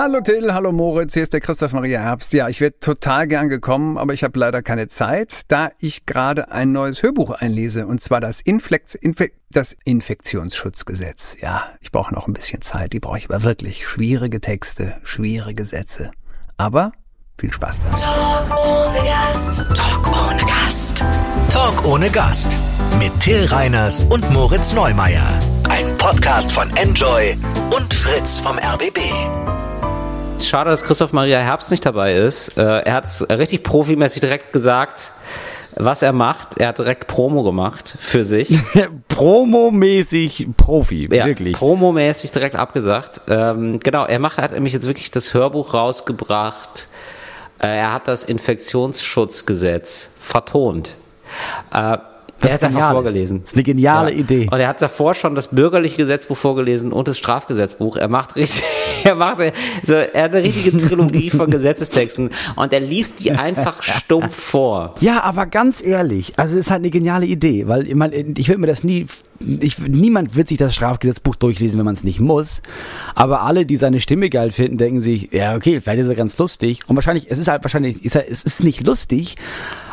Hallo Till, hallo Moritz, hier ist der Christoph Maria Herbst. Ja, ich wäre total gern gekommen, aber ich habe leider keine Zeit, da ich gerade ein neues Hörbuch einlese, und zwar das, Inflex, Infe das Infektionsschutzgesetz. Ja, ich brauche noch ein bisschen Zeit, die brauche ich aber wirklich. Schwierige Texte, schwierige Sätze. Aber viel Spaß damit. Talk ohne Gast. Talk ohne Gast. Talk ohne Gast. Mit Till Reiners und Moritz Neumeier. Ein Podcast von Enjoy und Fritz vom RBB. Schade, dass Christoph Maria Herbst nicht dabei ist. Äh, er hat richtig profimäßig direkt gesagt, was er macht. Er hat direkt Promo gemacht für sich. Promomäßig Profi, Ja, wirklich. Promomäßig direkt abgesagt. Ähm, genau, er macht, hat nämlich jetzt wirklich das Hörbuch rausgebracht. Äh, er hat das Infektionsschutzgesetz vertont. Äh, er hat davor vorgelesen. Das ist eine geniale Idee. Und er hat davor schon das bürgerliche Gesetzbuch vorgelesen und das Strafgesetzbuch. Er macht richtig, er macht so, er hat eine richtige Trilogie von Gesetzestexten und er liest die einfach stumpf vor. Ja, aber ganz ehrlich, also es ist halt eine geniale Idee, weil ich, mein, ich würde mir das nie, ich, niemand wird sich das Strafgesetzbuch durchlesen, wenn man es nicht muss. Aber alle, die seine Stimme geil finden, denken sich, ja okay, vielleicht ist er ganz lustig. Und wahrscheinlich, es ist halt wahrscheinlich, ist halt, es ist nicht lustig,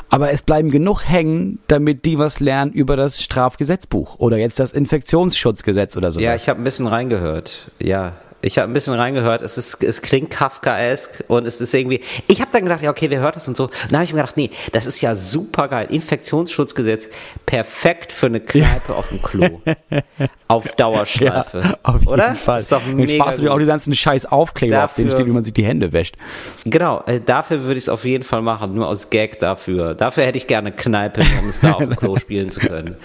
aber es bleiben genug hängen, damit die was lernen über das Strafgesetzbuch oder jetzt das Infektionsschutzgesetz oder so. Ja, ich habe ein bisschen reingehört. Ja, ich habe ein bisschen reingehört. Es ist, es klingt Kafkaesk und es ist irgendwie. Ich habe dann gedacht, ja okay, wer hört das und so. Dann habe ich mir gedacht, nee, das ist ja super geil. Infektionsschutzgesetz, perfekt für eine Kneipe auf dem Klo, auf Dauerschleife, auf jeden oder? Fall. Ist doch mega sparst du auch die ganzen scheiß Aufkleber, auf denen steht, wie man sich die Hände wäscht. Genau, äh, dafür würde ich es auf jeden Fall machen, nur aus Gag dafür. Dafür hätte ich gerne Kneipe, um es da auf dem Klo spielen zu können.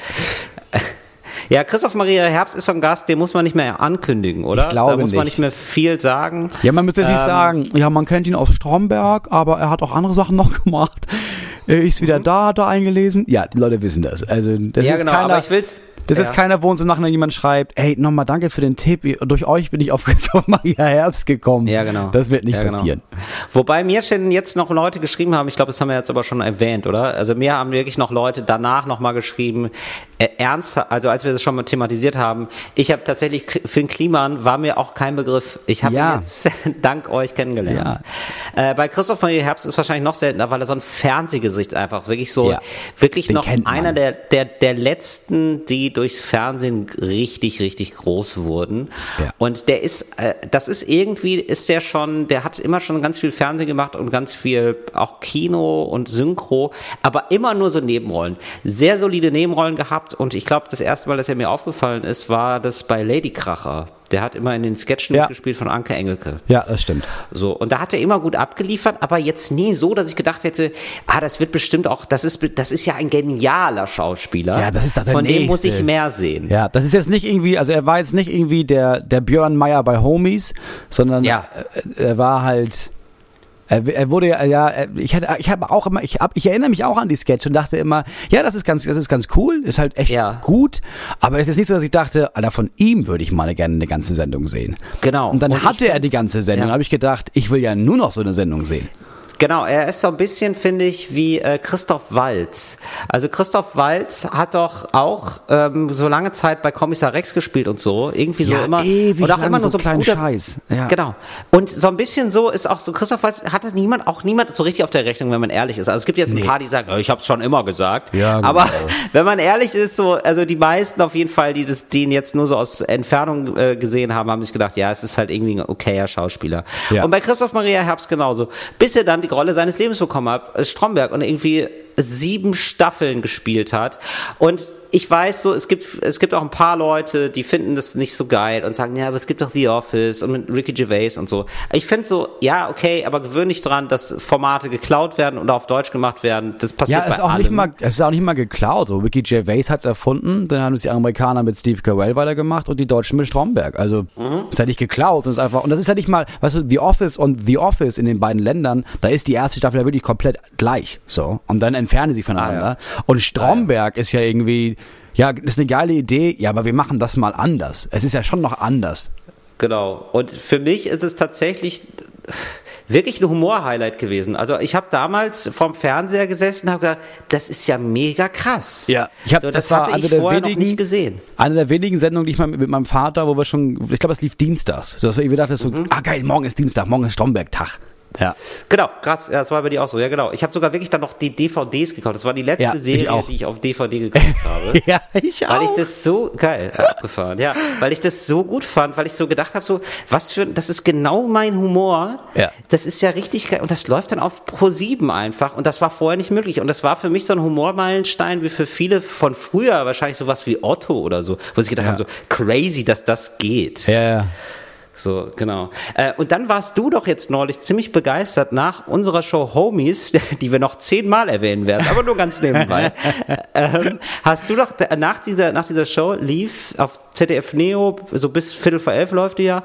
Ja, Christoph Maria Herbst ist so ein Gast, den muss man nicht mehr ankündigen, oder? Ich glaube da muss man nicht. mehr viel sagen. Ja, man müsste jetzt nicht Ähm, sagen, ja, man kennt ihn aus Stromberg, aber er hat auch andere Sachen noch gemacht. Er ist wieder da, hat er eingelesen. Ja, die Leute wissen das. Also, das Mhm. Ja, ist genau, keiner, aber ich will's. Das ja. ist keiner, wo uns im Nachhinein jemand schreibt, hey, nochmal danke für den Tipp. Durch euch bin ich auf Christoph Maria Herbst gekommen. Ja, genau. Das wird nicht Ja, genau. passieren. Wobei mir schon jetzt noch Leute geschrieben haben, ich glaube, das haben wir jetzt aber schon erwähnt, oder? Also mir haben wirklich noch Leute danach nochmal geschrieben, äh, ernst, also als wir das schon mal thematisiert haben, ich habe tatsächlich, K- Finn Kliman war mir auch kein Begriff. Ich habe Ja. ihn jetzt dank euch kennengelernt. Äh, bei Christoph Maria Herbst ist wahrscheinlich noch seltener, weil er so ein Fernsehgesicht einfach wirklich so, Ja. wirklich Den noch einer der, der, der letzten, die durchs Fernsehen richtig, richtig groß wurden. Ja. Und der ist, äh, das ist irgendwie, ist der schon, der hat immer schon ganz viel Fernsehen gemacht und ganz viel auch Kino und Synchro, aber immer nur so Nebenrollen. Sehr solide Nebenrollen gehabt und ich glaube, das erste Mal, dass er mir aufgefallen ist, war das bei Lady Kracher. Der hat immer in den Sketchen Ja. mitgespielt von Anke Engelke. Ja, das stimmt. So, und da hat er immer gut abgeliefert, aber jetzt nie so, dass ich gedacht hätte, ah, das wird bestimmt auch, das ist, das ist ja ein genialer Schauspieler. Ja, das ist doch der Von dem muss Nächste. ich mehr sehen. Ja, das ist jetzt nicht irgendwie, also er war jetzt nicht irgendwie der, der Björn Meyer bei Homies, sondern Ja. er, er war halt, er, er wurde ja, ja, er- ich hatte, ich habe auch immer, ich hab, ich erinnere mich auch an die Sketch und dachte immer, ja, das ist ganz, das ist ganz cool, ist halt echt Ja. gut, aber es ist nicht so, dass ich dachte, Alter, von ihm würde ich mal gerne eine ganze Sendung sehen. Genau. Und dann Und hatte er die ganze Sendung, Ja. habe ich gedacht, ich will ja nur noch so eine Sendung sehen. Genau, er ist so ein bisschen, finde ich, wie äh, Christoph Walz. Also Christoph Walz hat doch auch ähm, so lange Zeit bei Kommissar Rex gespielt und so. Irgendwie so Ja, immer. ewig und auch immer so nur so kleinen guter- Scheiß. Ja. Genau. Und so ein bisschen so ist auch so, Christoph Walz hatte niemand, auch niemand so richtig auf der Rechnung, wenn man ehrlich ist. Also es gibt jetzt ein paar, die sagen, oh, ich habe es schon immer gesagt. Ja, genau. Aber wenn man ehrlich ist, so, also die meisten auf jeden Fall, die das, die ihn jetzt nur so aus Entfernung äh, gesehen haben, haben sich gedacht, ja, es ist halt irgendwie ein okayer Schauspieler. Ja. Und bei Christoph Maria Herbst genauso. Bis er dann die Rolle seines Lebens bekommen hat, Stromberg, und irgendwie sieben Staffeln gespielt hat. Und ich weiß so, es gibt, es gibt auch ein paar Leute, die finden das nicht so geil und sagen, ja, aber es gibt doch The Office und mit Ricky Gervais und so. Ich finde so, ja, okay, aber gewöhn dich dran, dass Formate geklaut werden oder auf Deutsch gemacht werden. Das passiert Ja, ist bei auch allem. nicht mal, es ist auch nicht mal geklaut. So, Ricky Gervais hat's erfunden, dann haben es die Amerikaner mit Steve Carell weitergemacht und die Deutschen mit Stromberg. Also Mhm. ist ja nicht geklaut, sondern ist einfach und das ist ja nicht mal, weißt du, The Office und The Office in den beiden Ländern, da ist die erste Staffel ja wirklich komplett gleich, so und dann entfernen sie voneinander. Ah, Und Stromberg ist ja irgendwie, ja, das ist eine geile Idee, ja, aber wir machen das mal anders. Es ist ja schon noch anders. Genau. Und für mich ist es tatsächlich wirklich ein Humor-Highlight gewesen. Also ich habe damals vorm Fernseher gesessen und habe gedacht, das ist ja mega krass. Ja, ich hab, so, das, das, war hatte eine ich der vorher wenigen, noch nicht gesehen. Eine der wenigen Sendungen, die ich mal mit, meinem Vater, wo wir schon, ich glaube, es lief dienstags. Das war, ich dachte so, Mhm. ah geil, morgen ist Dienstag, morgen ist Stromberg-Tag. Ja. Genau, krass, ja, das war bei dir auch so, ja genau. Ich habe sogar wirklich dann noch die DVDs gekauft. Das war die letzte Ja, Serie, auch. die ich auf DVD gekauft habe. Ja, ich Weil ich das so geil ja, abgefahren, ja, weil ich das so gut fand, weil ich so gedacht habe, so was für, das ist genau mein Humor. Ja. Das ist ja richtig geil und das läuft dann auf Pro 7 einfach und das war vorher nicht möglich und das war für mich so ein Humormeilenstein wie für viele von früher wahrscheinlich sowas wie Otto oder so, wo sie gedacht haben, so crazy, dass das geht. ja, ja. So, genau. Äh, und dann warst du doch jetzt neulich ziemlich begeistert nach unserer Show Homies, die wir noch zehnmal erwähnen werden, aber nur ganz nebenbei. ähm, hast du doch äh, nach dieser, nach dieser Show lief auf ZDF Neo, so bis Viertel vor elf läuft die ja,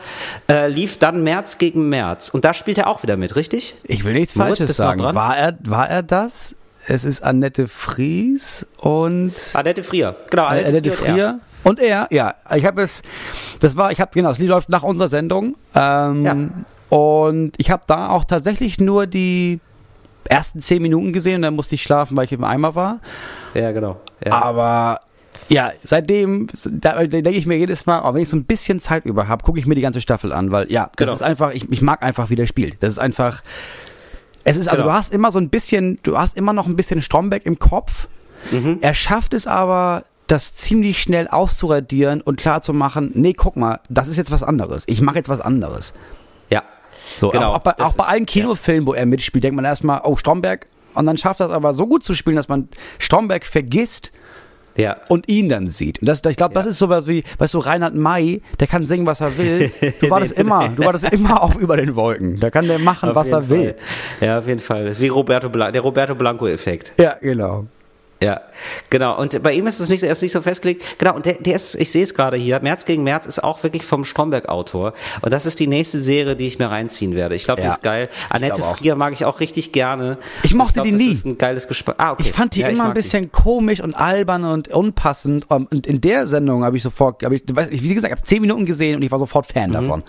äh, lief dann März gegen März. Und da spielt er auch wieder mit, richtig? Ich will nichts Moritz, Falsches sagen. War er, war er das? Es ist Annette Fries und Annette Frier. Genau, Annette, Annette Frier. er. Frier. Und er, ja. Ich habe es, das war, ich habe, genau, das Lied läuft nach unserer Sendung. Ähm, Und ich habe da auch tatsächlich nur die ersten zehn Minuten gesehen und dann musste ich schlafen, weil ich im Eimer war. Ja, genau. Ja. Aber ja, seitdem, da, denke ich mir jedes Mal, auch wenn ich so ein bisschen Zeit über habe, gucke ich mir die ganze Staffel an, weil ja, das Genau. ist einfach, ich, ich mag einfach, wie der spielt. Das ist einfach, es ist, also Genau. du hast immer so ein bisschen, du hast immer noch ein bisschen Stromberg im Kopf. Mhm. Er schafft es aber, das ziemlich schnell auszuradieren und klar zu machen, nee, guck mal, das ist jetzt was anderes. Ich mache jetzt was anderes. ja. So, Genau, auch, auch bei, auch bei allen Kinofilmen, wo er mitspielt, denkt man erstmal, oh, Stromberg. Und dann schafft er es aber so gut zu spielen, dass man Stromberg vergisst Ja. und ihn dann sieht. Und das, ich glaube, das Ja. ist sowas wie, weißt du, Reinhard May, der kann singen, was er will. Du war das immer, du war das immer auf über den Wolken. Da kann der machen, Auf was er will. Fall. Ja, auf jeden Fall. Das ist wie Roberto Blanco, der Roberto Blanco-Effekt. Ja, genau. Ja, genau. Und bei ihm ist es nicht, er ist nicht so festgelegt. Genau, und der, der ist, ich sehe es gerade hier, März gegen März ist auch wirklich vom Stromberg-Autor. Und das ist die nächste Serie, die ich mir reinziehen werde. Ich glaube, die Ja, ist geil. Annette. Frier mag ich auch richtig gerne. Ich mochte glaub, die das nie. ist ein geiles Gespräch. Ah, okay. Ich fand die Ja, immer ein mag die. bisschen komisch und albern und unpassend. Und in der Sendung habe ich sofort, habe ich, ich- wie gesagt, ich habe zehn Minuten gesehen und ich war sofort Fan davon.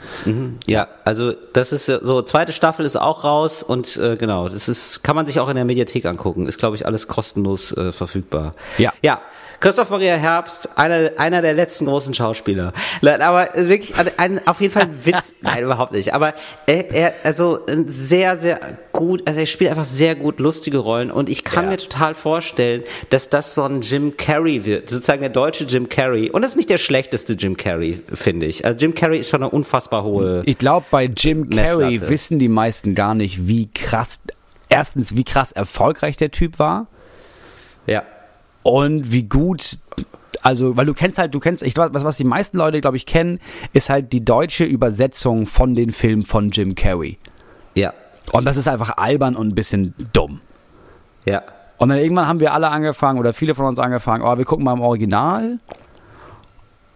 Ja, also das ist so, zweite Staffel ist auch raus und äh, genau, das ist, kann man sich auch in der Mediathek angucken. Ist, glaube ich, alles kostenlos äh, verfügbar. Ja. Ja. Christoph Maria Herbst, einer, einer der letzten großen Schauspieler. Le- Aber wirklich, ein, ein, auf jeden Fall ein Witz. Nein, überhaupt nicht. Aber er, er, also sehr, sehr gut, also er spielt einfach sehr gut lustige Rollen und ich kann Ja. mir total vorstellen, dass das so ein Jim Carrey wird, sozusagen der deutsche Jim Carrey. Und das ist nicht der schlechteste Jim Carrey, finde ich. Also Jim Carrey ist schon eine unfassbar hohe. Ich glaube, bei Jim Carrey Messlatte. wissen die meisten gar nicht, wie krass, erstens, wie krass erfolgreich der Typ war Ja. und wie gut, also, weil du kennst halt, du kennst, ich was, was die meisten Leute, glaube ich, kennen, ist halt die deutsche Übersetzung von den Filmen von Jim Carrey. Ja. Und das ist einfach albern und ein bisschen dumm. Ja. Und dann irgendwann haben wir alle angefangen, oder viele von uns angefangen, oh, wir gucken mal im Original.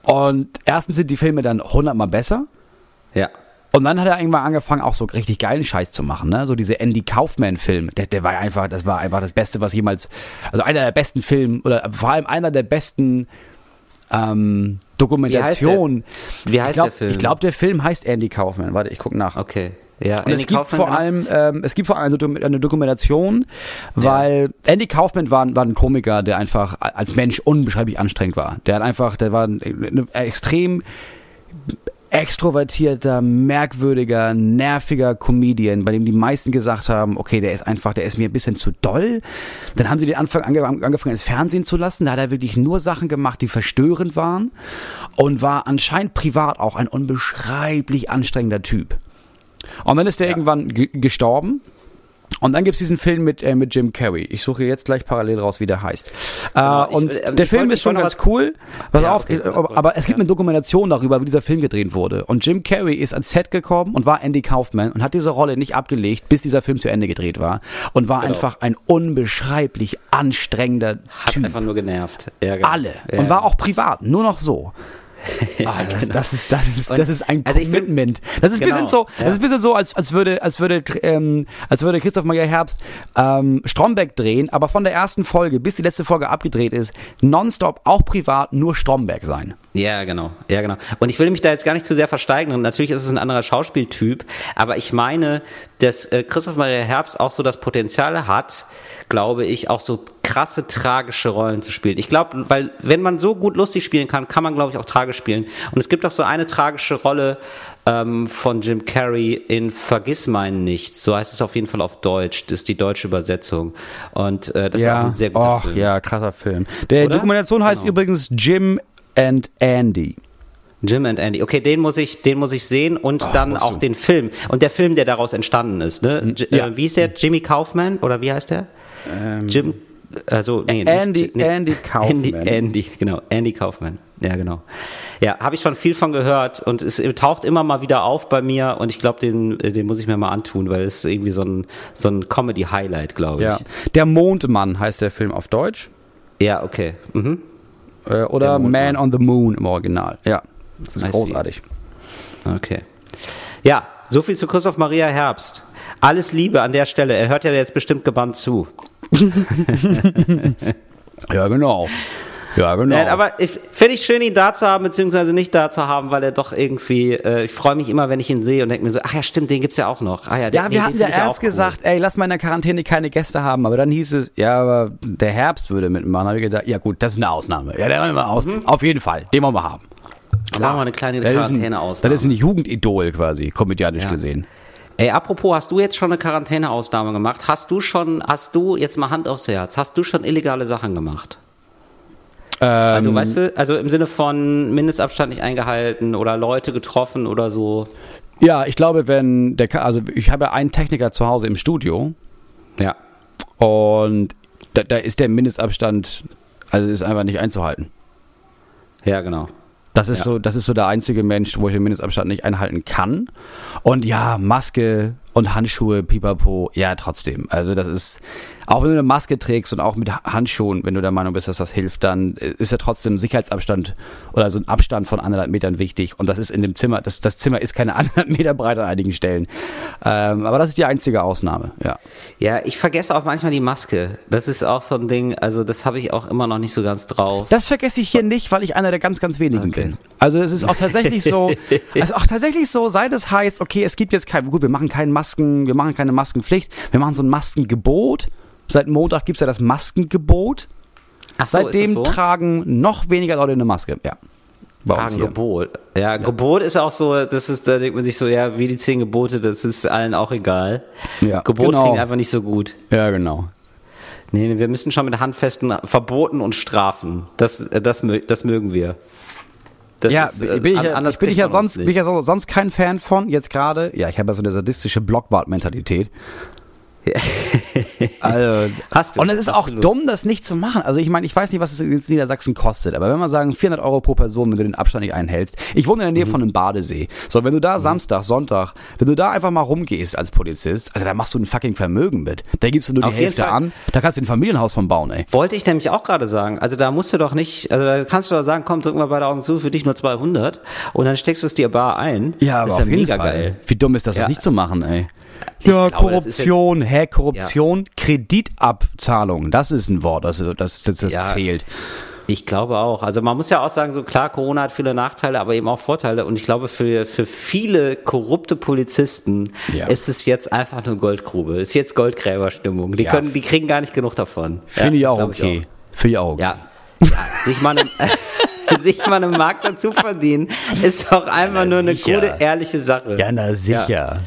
Und erstens sind die Filme dann hundertmal besser. Ja. Und dann hat er irgendwann angefangen, auch so richtig geilen Scheiß zu machen, ne? So diese Andy Kaufman-Film, der, der war einfach, das war einfach das Beste, was jemals, also einer der besten Filme, oder vor allem einer der besten ähm, Dokumentationen. Wie heißt ich glaub, der Film? Ich glaube, der Film heißt Andy Kaufman. Warte, ich guck nach. Okay. Ja, Und es gibt vor allem, ähm, es gibt vor allem eine Dokum- eine Dokumentation, weil Andy Kaufman war, war ein Komiker, der einfach als Mensch unbeschreiblich anstrengend war. Der hat einfach, der war ein, ein extrem extrovertierter, merkwürdiger, nerviger Comedian, bei dem die meisten gesagt haben, okay, der ist einfach, der ist mir ein bisschen zu doll. Dann haben sie den Anfang ange angefangen ins Fernsehen zu lassen. Da hat er wirklich nur Sachen gemacht, die verstörend waren und war anscheinend privat auch ein unbeschreiblich anstrengender Typ. Und dann ist er irgendwann ge- gestorben. Und dann gibt's diesen Film mit, äh, mit Jim Carrey. Ich suche jetzt gleich parallel raus, wie der heißt. Genau, äh, ich- und äh, der Film wollte- ist schon ganz cool. Pass Ja, auf, okay, äh, aber, aber es gibt ja. eine Dokumentation darüber, wie dieser Film gedreht wurde. Und Jim Carrey ist ans Set gekommen und war Andy Kaufman und hat diese Rolle nicht abgelegt, bis dieser Film zu Ende gedreht war. Und war Genau. einfach ein unbeschreiblich anstrengender Hat Typ. einfach nur genervt. Ja, genau. Alle. Und war auch privat, nur noch so. Ah, das, das, ist, das, ist, das ist ein also ich find- Commitment. das ist ein bisschen Genau, so, das ja. ist ein bisschen so, als, als würde, als würde, ähm, als würde Christoph Maria Herbst ähm, Stromberg drehen, aber von der ersten Folge bis die letzte Folge abgedreht ist, nonstop, auch privat, nur Stromberg sein. Ja, genau. Ja, genau. Und ich will mich da jetzt gar nicht zu sehr versteigern. Natürlich ist es ein anderer Schauspieltyp, aber ich meine, dass äh, Christoph Maria Herbst auch so das Potenzial hat, glaube ich, auch so krasse tragische Rollen zu spielen. Ich glaube, weil wenn man so gut lustig spielen kann, kann man glaube ich auch tragisch spielen. Und es gibt auch so eine tragische Rolle ähm, von Jim Carrey in Vergiss meinen nicht. So heißt es auf jeden Fall auf Deutsch. Das ist die deutsche Übersetzung. Und äh, das ist auch ein sehr guter Och, Film. ja, krasser Film. Der Oder? Dokumentation heißt Genau. übrigens Jim and Andy. Jim and Andy. Okay, den muss ich, den muss ich sehen und dann musst auch du. den Film und der Film, der daraus entstanden ist. Ne? Ja. äh, wie ist der? Jimmy Kaufman oder wie heißt der? Jim. Also nee, nicht Andy- Ji- nee. Andy Kaufman. Andy, Andy, genau, Andy Kaufman. Ja, genau. Ja, habe ich schon viel von gehört und es taucht immer mal wieder auf bei mir und ich glaube, den, den muss ich mir mal antun, weil es ist irgendwie so ein, so ein Comedy-Highlight, glaube ich. Ja. Der Mondmann heißt der Film auf Deutsch. ja, okay. Mhm. Äh, oder. Man on the Moon im Original. Ja. Das ist I see. großartig. Okay. Ja, so viel zu Christoph Maria Herbst. Alles Liebe an der Stelle. Er hört ja jetzt bestimmt gebannt zu. Ja, genau. Ja, genau. Nein, aber ich finde ich schön, ihn da zu haben, beziehungsweise nicht da zu haben, weil er doch irgendwie, äh, ich freue mich immer, wenn ich ihn sehe und denke mir so, ach ja, stimmt, den gibt's ja auch noch. Ah ja, den, ja, wir hatten den ja find ich erst cool. gesagt, ey, lass mal in der Quarantäne keine Gäste haben, aber dann hieß es, ja, aber der Herbst würde mitmachen. Da habe ich gedacht, ja gut, das ist eine Ausnahme. Ja, der wollen wir aus. Auf jeden Fall, den wollen wir haben. Dann machen wir eine kleine ein- Quarantäne-Ausnahme. Das ist ein Jugendidol quasi, komödianisch Ja. gesehen. Ey, apropos, hast du jetzt schon eine Quarantäne-Ausnahme gemacht? Hast du schon, hast du, jetzt mal Hand aufs Herz, hast du schon illegale Sachen gemacht? Ähm, Also, weißt du, also im Sinne von Mindestabstand nicht eingehalten oder Leute getroffen oder so. Ja, ich glaube, wenn der, also ich habe einen Techniker zu Hause im Studio Ja. und da, da ist der Mindestabstand, also ist einfach nicht einzuhalten. Ja, genau. Das ist Ja. so, das ist so der einzige Mensch, wo ich den Mindestabstand nicht einhalten kann. Und ja, Maske und Handschuhe, pipapo, ja, trotzdem. Also das ist, auch wenn du eine Maske trägst und auch mit Ha- Handschuhen, wenn du der Meinung bist, dass das hilft, dann ist ja trotzdem Sicherheitsabstand oder so ein Abstand von anderthalb Metern wichtig. Und das ist in dem Zimmer, das, das Zimmer ist keine anderthalb Meter breit an einigen Stellen. Ähm, aber das ist die einzige Ausnahme, ja. Ja, ich vergesse auch manchmal die Maske. Das ist auch so ein Ding, also das habe ich auch immer noch nicht so ganz drauf. Das vergesse ich hier nicht, weil ich einer der ganz, ganz wenigen Okay. bin. Also es ist auch tatsächlich so, also auch tatsächlich so, seit es heißt, okay, es gibt jetzt kein, gut, wir machen keine Masken, wir machen keine Maskenpflicht, wir machen so ein Maskengebot. Seit Montag gibt's ja das Maskengebot. Ach so, Seitdem so? tragen noch weniger Leute eine Maske. Ja. Bei hier. Gebot. Ja, Gebot ist auch so, das ist, da denkt man sich so, ja, wie die zehn Gebote, das ist allen auch egal. Ja, Gebot genau. klingt einfach nicht so gut. Ja, genau. Nee, wir müssen schon mit handfesten Verboten und Strafen. Das, äh, das, das mögen wir. Das ja, ist, äh, bin ich anders bin ich ja sonst, bin ich ja so- sonst kein Fan von. Jetzt gerade, ja, ich habe ja so eine sadistische Blockwart-Mentalität. Also, Hast du, und es ist auch absolut. dumm, das nicht zu machen. Also ich meine, ich weiß nicht, was es in Niedersachsen kostet, aber wenn wir sagen 400 Euro pro Person, wenn du den Abstand nicht einhältst. Ich wohne in der Nähe Mhm. von einem Badesee. So, wenn du da Samstag, Sonntag, wenn du da einfach mal rumgehst als Polizist, also da machst du ein fucking Vermögen mit. Da gibst du nur die Auf jeden Hälfte Fall. an, da kannst du ein Familienhaus von bauen, ey. Wollte ich nämlich auch gerade sagen. Also da musst du doch nicht, also da kannst du doch sagen, komm, drück mal beide Augen zu, für dich nur 200 und dann steckst du es dir bar ein. Ja, aber das auf ist ja jeden mega Fall. geil. Wie dumm ist das, Ja. das nicht zu machen, ey? Ja, glaube, Korruption, hä, Korruption, Kreditabzahlung, das ist ein Wort, das, das, das, das Ja. zählt. Ich glaube auch. Also man muss ja auch sagen, so klar, Corona hat viele Nachteile, aber eben auch Vorteile. Und ich glaube, für, für viele korrupte Polizisten Ja. ist es jetzt einfach eine Goldgrube. Ist jetzt Goldgräberstimmung. Die Ja. können, die kriegen gar nicht genug davon. Finde Ja, ich auch okay. Finde ich auch okay. Ja. ja. Sich mal eine, sich mal eine Mark dazu verdienen, ist auch einfach nur eine sicher. gute, ehrliche Sache. Ja, na sicher.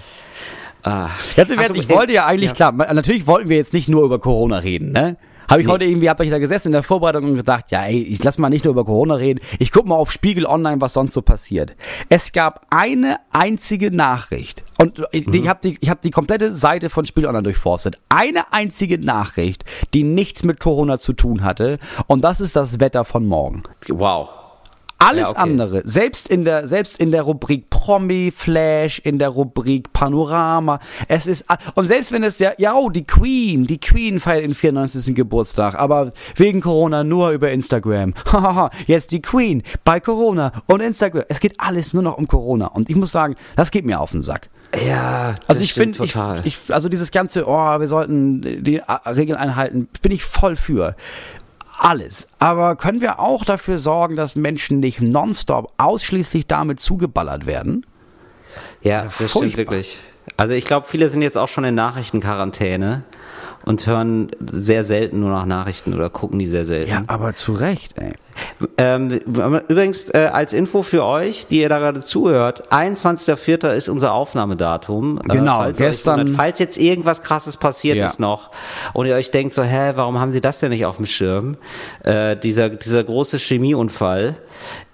Ah. Ernst, du- ich wollte ja eigentlich, Ja. klar, natürlich wollten wir jetzt nicht nur über Corona reden, ne? Habe ich heute irgendwie, habt euch da gesessen in der Vorbereitung und gedacht, ja, ey, ich lass mal nicht nur über Corona reden, ich guck mal auf Spiegel Online, was sonst so passiert. Es gab eine einzige Nachricht und ich, Mhm. ich habe die, ich hab die komplette Seite von Spiegel Online durchforstet. Eine einzige Nachricht, die nichts mit Corona zu tun hatte und das ist das Wetter von morgen. Wow. Alles Ja, okay. andere, selbst in der, selbst in der Rubrik Promi Flash, in der Rubrik Panorama, es ist, und selbst wenn es ja, ja, oh, die Queen, die Queen feiert den 94. Geburtstag, aber wegen Corona nur über Instagram. Hahaha, jetzt die Queen bei Corona und Instagram. Es geht alles nur noch um Corona. Und ich muss sagen, das geht mir auf den Sack. Ja, Also ich finde, ich, ich, also dieses ganze, oh, wir sollten die A- Regeln einhalten, bin ich voll für. Alles. Aber können wir auch dafür sorgen, dass Menschen nicht nonstop ausschließlich damit zugeballert werden? Ja, das stimmt furchtbar. wirklich. Also ich glaube, viele sind jetzt auch schon in Nachrichtenquarantäne und hören sehr selten nur nach Nachrichten oder gucken die sehr selten. aber zu Recht, ey. Ähm, übrigens, äh, als Info für euch, die ihr da gerade zuhört, 21.04. ist unser Aufnahmedatum. Äh, Genau, falls ihr euch gestern- wundert, falls jetzt irgendwas krasses passiert Ja. ist noch und ihr euch denkt so, hä, warum haben sie das denn nicht auf dem Schirm? Äh, dieser, dieser große Chemieunfall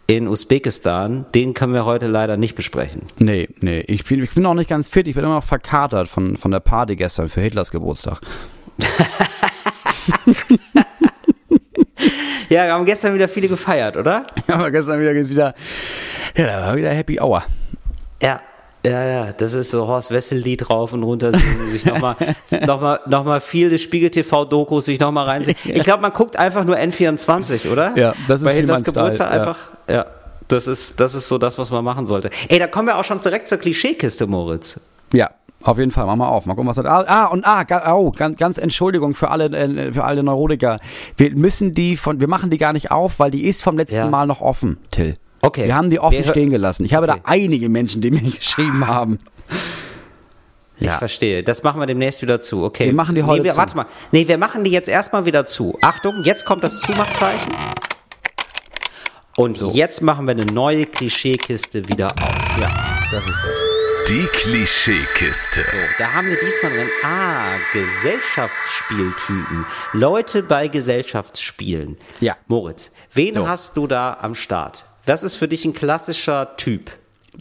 in Usbekistan, den können wir heute leider nicht besprechen. Nee, nee, ich bin, ich bin noch nicht ganz fit, ich bin immer noch verkatert von, von der Party gestern für Hitlers Geburtstag. Ja, wir haben gestern wieder viele gefeiert, oder? Ja, aber gestern wieder geht's wieder, ja, da war wieder Happy Hour. Ja. Ja, ja, das ist so Horst Wessel-Lied rauf und runter sich nochmal noch mal, noch mal viel des Spiegel-TV-Dokus sich nochmal reinsehen. Ich glaube, man guckt einfach nur N24, oder? Ja, das ist Bei Hitlers Style, Geburtstag ja. einfach, ja. Das ist, das ist so das, was man machen sollte. Ey, da kommen wir auch schon direkt zur Klischeekiste, Moritz. Ja, auf jeden Fall. Mach mal auf. Mal gucken, was das. Ah, ah und ah, oh, ganz, ganz Entschuldigung für alle, äh, für alle Neurotiker. Wir müssen die von, wir machen die gar nicht auf, weil die ist vom letzten Ja. Mal noch offen, Till. Okay. Wir haben die offen Wir stehen gelassen. Ich habe Okay. da einige Menschen, die mir geschrieben haben. Ich Ja. verstehe. Das machen wir demnächst wieder zu. Okay. Wir machen die heute nee, wir, zu. Warte mal. Nee, wir machen die jetzt erstmal wieder zu. Achtung, jetzt kommt das Zumachzeichen. Und jetzt machen wir eine neue Klischeekiste wieder auf. Ja, das ist das. Die Klischeekiste. So, da haben wir diesmal drin, ah, Gesellschaftsspieltypen. Leute bei Gesellschaftsspielen. Ja. Moritz, wen So. hast du da am Start? Was ist für dich ein klassischer Typ?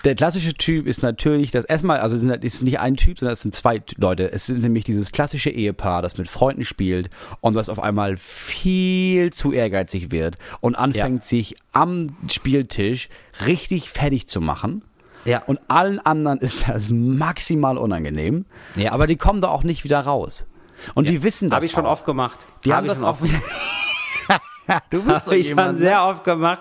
Der klassische Typ ist natürlich das erstmal, also es es ist nicht ein Typ, sondern es sind zwei Leute. Es sind nämlich dieses klassische Ehepaar, das mit Freunden spielt und was auf einmal viel zu ehrgeizig wird und anfängt sich am Spieltisch richtig fertig zu machen. Ja. Und allen anderen ist das maximal unangenehm. Ja. Aber die kommen da auch nicht wieder raus. Und die wissen das. Habe ich schon auch. oft gemacht. Die Hab haben das schon auch. oft du bist so ich schon ne? sehr oft gemacht.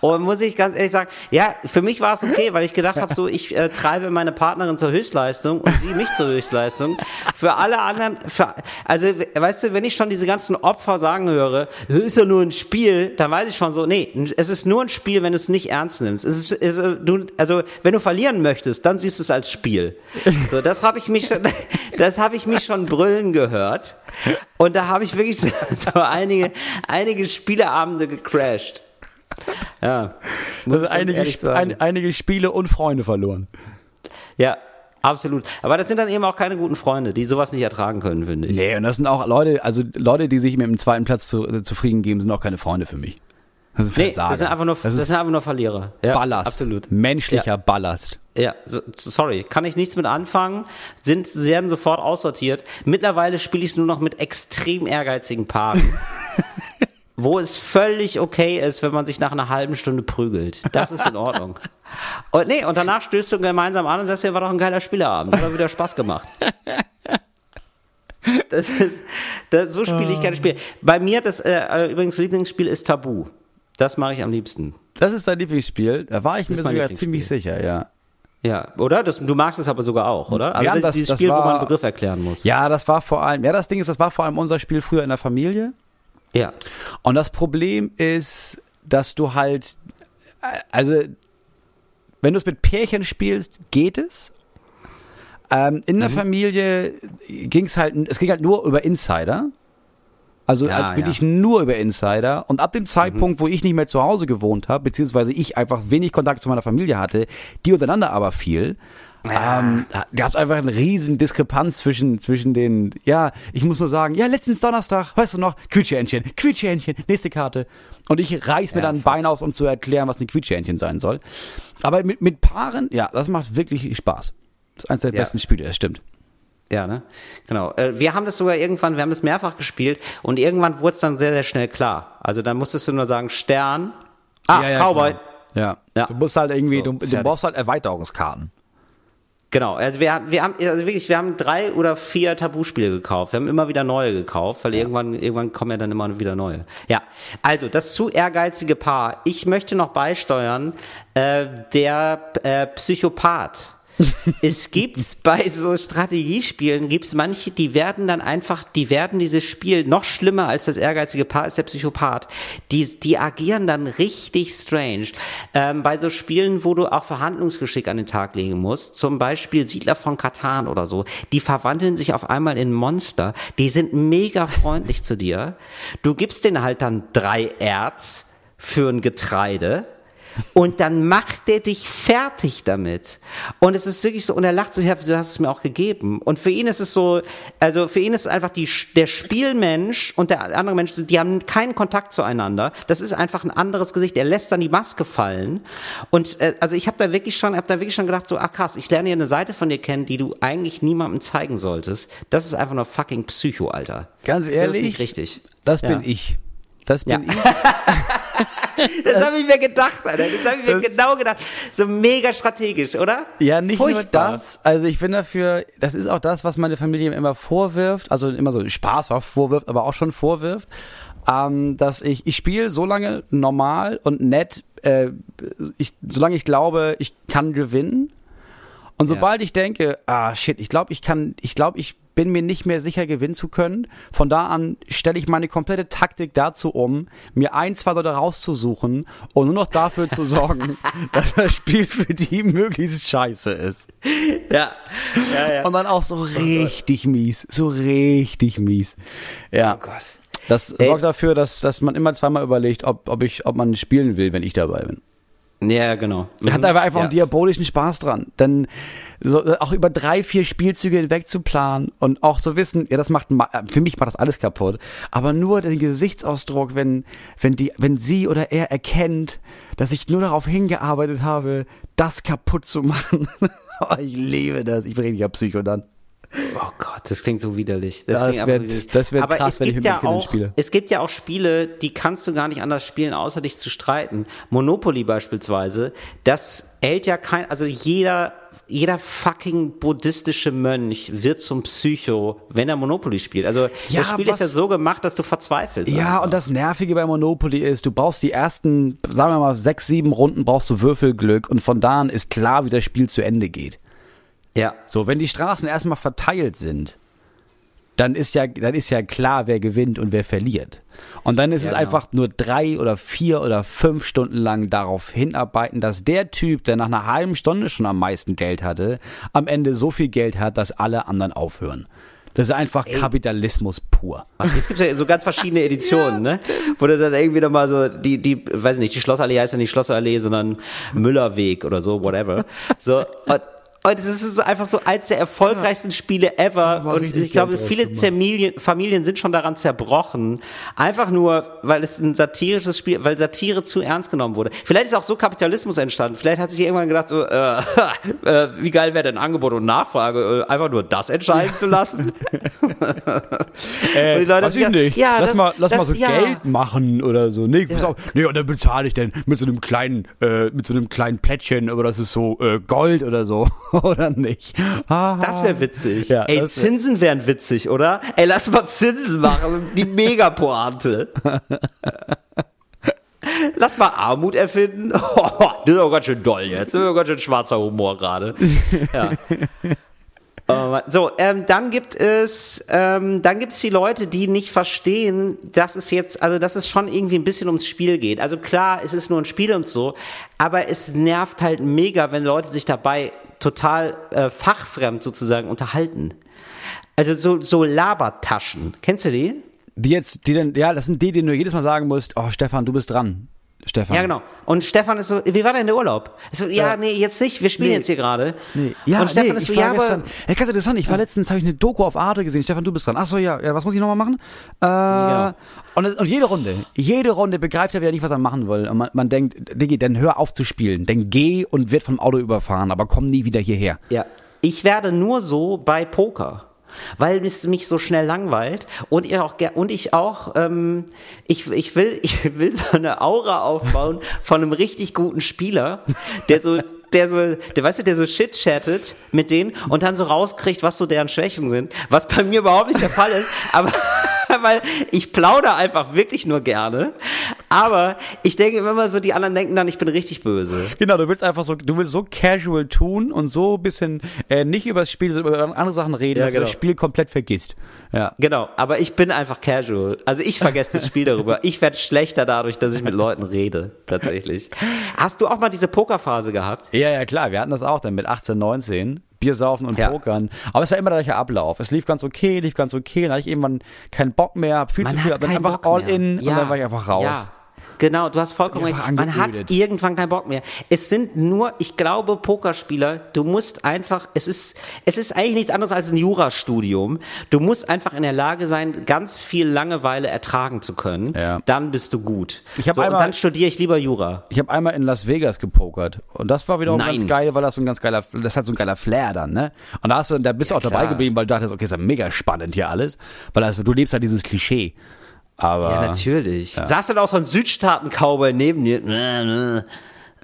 Und muss ich ganz ehrlich sagen, ja, für mich war es okay, weil ich gedacht habe, so ich äh, treibe meine Partnerin zur Höchstleistung und sie mich zur Höchstleistung. Für alle anderen, für, also we- weißt du, wenn ich schon diese ganzen Opfer sagen höre, "Das ist ja nur ein Spiel, dann weiß ich schon so, nee, es ist nur ein Spiel, wenn du es nicht ernst nimmst. Es ist, es, ist- du, also wenn du verlieren möchtest, dann siehst du es als Spiel. So, das habe ich mich schon, das habe ich mich schon brüllen gehört. Und da habe ich wirklich so, so einige, einige Spieleabende gecrashed. Ja. Muss Also einige, Sp- sagen. ein, einige Spiele und Freunde verloren. Ja, absolut. Aber das sind dann eben auch keine guten Freunde, die sowas nicht ertragen können, finde ich. Nee, und das sind auch Leute, also Leute, die sich mit dem zweiten Platz zu, äh, zufrieden geben, sind auch keine Freunde für mich. Das ist Nee, das sind einfach nur, das das sind einfach nur Verlierer. Ja, Ballast. Absolut. Menschlicher Ja. Ballast. Ja, so, sorry, kann ich nichts mit anfangen, sind, sie werden sofort aussortiert. Mittlerweile spiele ich es nur noch mit extrem ehrgeizigen Paaren. wo es völlig okay ist, wenn man sich nach einer halben Stunde prügelt. Das ist in Ordnung. Und nee, und danach stößt du gemeinsam an und sagst, ja, war doch ein geiler Spieleabend, hat wieder Spaß gemacht. Das ist, das, so spiele ich gerne Spiele. Bei mir, das äh, übrigens Lieblingsspiel ist Tabu. Das mache ich am liebsten. Das ist dein Lieblingsspiel. Da war ich mir ist mein sogar ziemlich sicher, ja. Ja, oder? Das, du magst es aber sogar auch, oder? Also Ja, das, das- dieses das Spiel, wo man war- einen Begriff erklären muss. Ja, das war vor allem, ja, das Ding ist, das war vor allem unser Spiel früher in der Familie. Ja. Und das Problem ist, dass du halt, äh, also, wenn du es mit Pärchen spielst, geht es. Ähm, in der Mhm. Familie ging es halt, es ging halt nur über Insider. Also Ja, halt wirklich ja. nur über Insider. Und ab dem Zeitpunkt, wo ich nicht mehr zu Hause gewohnt habe, beziehungsweise ich einfach wenig Kontakt zu meiner Familie hatte, die untereinander aber viel, ähm, da gab es einfach eine riesen Diskrepanz zwischen, zwischen den, ja, ich muss nur sagen, ja, letztens Donnerstag, weißt du noch, Quietschhähnchen, Quietschhähnchen, nächste Karte. Und ich reiß mir Ja, dann ein. Bein aus, um zu erklären, was ein Quietschhähnchen sein soll. Aber mit, mit Paaren, ja, das macht wirklich Spaß. Das ist eines der Ja. besten Spiele, das stimmt. Ja, ne? Genau. Äh, wir haben das sogar irgendwann, wir haben das mehrfach gespielt und irgendwann wurde es dann sehr, sehr schnell klar. Also dann musstest du nur sagen, Stern. Ah, Ja, ja, Cowboy. klar. Ja. Ja. Du musst halt irgendwie, So, du, du brauchst halt Erweiterungskarten. Genau, also wir, haben- wir haben, also wirklich, wir haben drei oder vier Tabuspiele gekauft. Wir haben immer wieder neue gekauft, weil irgendwann, irgendwann kommen ja dann immer wieder neue. Ja, also das zu ehrgeizige Paar. Ich möchte noch beisteuern, äh, der äh, Psychopath. Es gibt bei so Strategiespielen gibt's manche, die werden dann einfach, die werden dieses Spiel noch schlimmer als das ehrgeizige Paar ist der Psychopath. Die, die agieren dann richtig strange. Ähm, bei so Spielen, wo du auch Verhandlungsgeschick an den Tag legen musst, zum Beispiel Siedler von Katan oder so, die verwandeln sich auf einmal in Monster. Die sind mega freundlich zu dir. Du gibst denen halt dann drei Erz für ein Getreide. Und dann macht der dich fertig damit. Und es ist wirklich so, und er lacht so, ja, du hast es mir auch gegeben. Und für ihn ist es so, also für ihn ist es einfach die, der Spielmensch und der andere Mensch, die haben keinen Kontakt zueinander. Das ist einfach ein anderes Gesicht. Er lässt dann die Maske fallen. Und äh, also ich habe da wirklich schon, habe da wirklich schon gedacht, so, ach krass, ich lerne hier eine Seite von dir kennen, die du eigentlich niemandem zeigen solltest. Das ist einfach nur fucking Psycho, Alter. Ganz Das ehrlich. ist nicht richtig. Das Ja. bin ich. Das bin Ja. ich. Das habe ich mir gedacht, Alter. Das habe ich mir Das- genau gedacht. So mega strategisch, oder? Ja, nicht nur Furchtbar. das. Also ich bin dafür, das ist auch das, was meine Familie immer vorwirft, also immer so spaßhaft vorwirft, aber auch schon vorwirft, ähm, dass ich, ich spiele so lange normal und nett, äh, ich, solange ich glaube, ich kann gewinnen. Und sobald ich denke, ah shit, ich glaube, ich kann, ich glaube, ich bin mir nicht mehr sicher, gewinnen zu können. Von da an stelle ich meine komplette Taktik dazu um, mir ein, zwei Leute rauszusuchen und nur noch dafür zu sorgen, dass das Spiel für die möglichst scheiße ist. Ja. Ja, ja. Und dann auch so richtig mies, so richtig mies. Ja. Oh Gott. Das Ey. sorgt dafür, dass, dass man immer zweimal überlegt, ob, ob, ich, ob man spielen will, wenn ich dabei bin. Ja, genau. Er hat aber einfach ja. einen diabolischen Spaß dran. Denn so, äh, auch über drei, vier Spielzüge hinweg zu planen und auch zu wissen, ja, das macht, ma- äh, für mich macht das alles kaputt. Aber nur den Gesichtsausdruck, wenn, wenn die, wenn sie oder er erkennt, dass ich nur darauf hingearbeitet habe, das kaputt zu machen. oh, ich liebe das. Ich bringe dich ja Psycho dann. Oh Gott, das klingt so widerlich. Das, Ja, das wird Aber krass, es wenn ich mit ja Kindern auch, spiele. Es gibt ja auch Spiele, die kannst du gar nicht anders spielen, außer dich zu streiten. Monopoly beispielsweise, das hält ja kein, also jeder, jeder fucking buddhistische Mönch wird zum Psycho, wenn er Monopoly spielt. Also Ja, das Spiel ist ja was- so gemacht, dass du verzweifelst. Ja, einfach. und das Nervige bei Monopoly ist, du brauchst die ersten, sagen wir mal, sechs, sieben Runden brauchst du Würfelglück und von da an ist klar, wie das Spiel zu Ende geht. Ja. So, wenn die Straßen erstmal verteilt sind, dann ist ja, dann ist ja klar, wer gewinnt und wer verliert. Und dann ist Ja, es genau. einfach nur drei oder vier oder fünf Stunden lang darauf hinarbeiten, dass der Typ, der nach einer halben Stunde schon am meisten Geld hatte, am Ende so viel Geld hat, dass alle anderen aufhören. Das ist einfach Kapitalismus pur. Jetzt gibt es ja so ganz verschiedene Editionen, ne? Wo du dann irgendwie nochmal so, die, die, weiß nicht, die Schlossallee heißt ja nicht Schlossallee, sondern Müllerweg oder so, whatever. So, und, und es ist so einfach so eins der erfolgreichsten Spiele ever. war Und ich glaube, viele. Familien, Familien sind schon daran zerbrochen. Einfach nur, weil es ein satirisches Spiel, weil Satire zu ernst genommen wurde. Vielleicht ist auch so Kapitalismus entstanden. Vielleicht hat sich irgendwann gedacht, so, äh, äh, wie geil wäre denn Angebot und Nachfrage, äh, einfach nur das entscheiden zu lassen. Äh, Und die Leute weiß ich nicht. ja, lass das- mal, lass das- mal so ja. Geld machen oder so. Nee, pass auf. Nee, und dann bezahle ich denn mit so einem kleinen, äh, mit so einem kleinen Plättchen, aber das ist so äh, Gold oder so, oder nicht? Ah. Das wäre witzig. Ja, Ey, das wär- Zinsen wären witzig, oder? Ey, lass mal Zinsen machen. Die Megapointe. lass mal Armut erfinden. das ist auch ganz schön doll jetzt. Das ist auch ganz schön schwarzer Humor gerade. Ja. Oh So, ähm, dann gibt es, ähm, dann gibt es die Leute, die nicht verstehen, dass es jetzt, also dass es schon irgendwie ein bisschen ums Spiel geht. Also klar, es ist nur ein Spiel und so, aber es nervt halt mega, wenn Leute sich dabei total äh, fachfremd sozusagen unterhalten. Also so, so Labertaschen. Kennst du die? Die jetzt, die dann, ja, das sind die, denen du jedes Mal sagen musst, oh Stefan, du bist dran. Stefan. Ja, genau. Und Stefan ist so, wie war denn der Urlaub? So, ja, Ja. nee, jetzt nicht, wir spielen Nee. jetzt hier gerade. Nee. Ja, und Stefan nee, ist so, ich war ja, aber, gestern, ja, ganz interessant, ich war letztens, habe ich eine Doku auf Arte gesehen. Stefan, du bist dran. Ach so, ja, ja was muss ich nochmal machen? Äh, Genau. und, und jede Runde, jede Runde begreift er wieder nicht, was er machen will. Und man, man denkt, Diggi, dann hör auf zu spielen. Dann geh und wird vom Auto überfahren, aber komm nie wieder hierher. Ja. Ich werde nur so bei Poker. Weil es mich so schnell langweilt und ich auch und ich auch ähm, ich, ich will ich will so eine Aura aufbauen von einem richtig guten Spieler, der so der so, der weißt du, der so shit chattet mit denen und dann so rauskriegt, was so deren Schwächen sind, was bei mir überhaupt nicht der Fall ist, aber weil ich plaudere einfach wirklich nur gerne, aber ich denke immer so, die anderen denken dann, ich bin richtig böse. Genau, du willst einfach so, du willst so casual tun und so ein bisschen äh, nicht über das Spiel, sondern über andere Sachen reden, Ja, dass du genau. das Spiel komplett vergisst. Ja. Genau, aber ich bin einfach casual. Also ich vergesse das Spiel darüber. Ich werde schlechter dadurch, dass ich mit Leuten rede, tatsächlich. Hast du auch mal diese Pokerphase gehabt? Ja, ja, klar, wir hatten das auch dann mit 18, 19. Biersaufen und Ja. Pokern. Aber es war immer der gleiche Ablauf. Es lief ganz okay, lief ganz okay. Dann hatte ich irgendwann keinen Bock mehr, viel zu viel, dann einfach all mehr. in und Ja, dann war ich einfach raus. Ja. Genau, du hast vollkommen recht. Man hat irgendwann keinen Bock mehr. Es sind nur, ich glaube, Pokerspieler, du musst einfach, es ist, es ist eigentlich nichts anderes als ein Jurastudium. Du musst einfach in der Lage sein, ganz viel Langeweile ertragen zu können. Ja. Dann bist du gut. Ich so, und einmal- dann studiere ich lieber Jura. Ich habe einmal in Las Vegas gepokert und das war wiederum Nein. ganz geil, weil das so ein ganz geiler, das hat so ein geiler Flair dann, ne? Und da hast du, da bist du auch dabei klar. geblieben, weil du dachtest, okay, ist ja mega spannend hier alles, weil also, du lebst halt dieses Klischee. Aber Ja, natürlich. Saß dann auch so ein Südstaaten-Cowboy neben dir? Äh,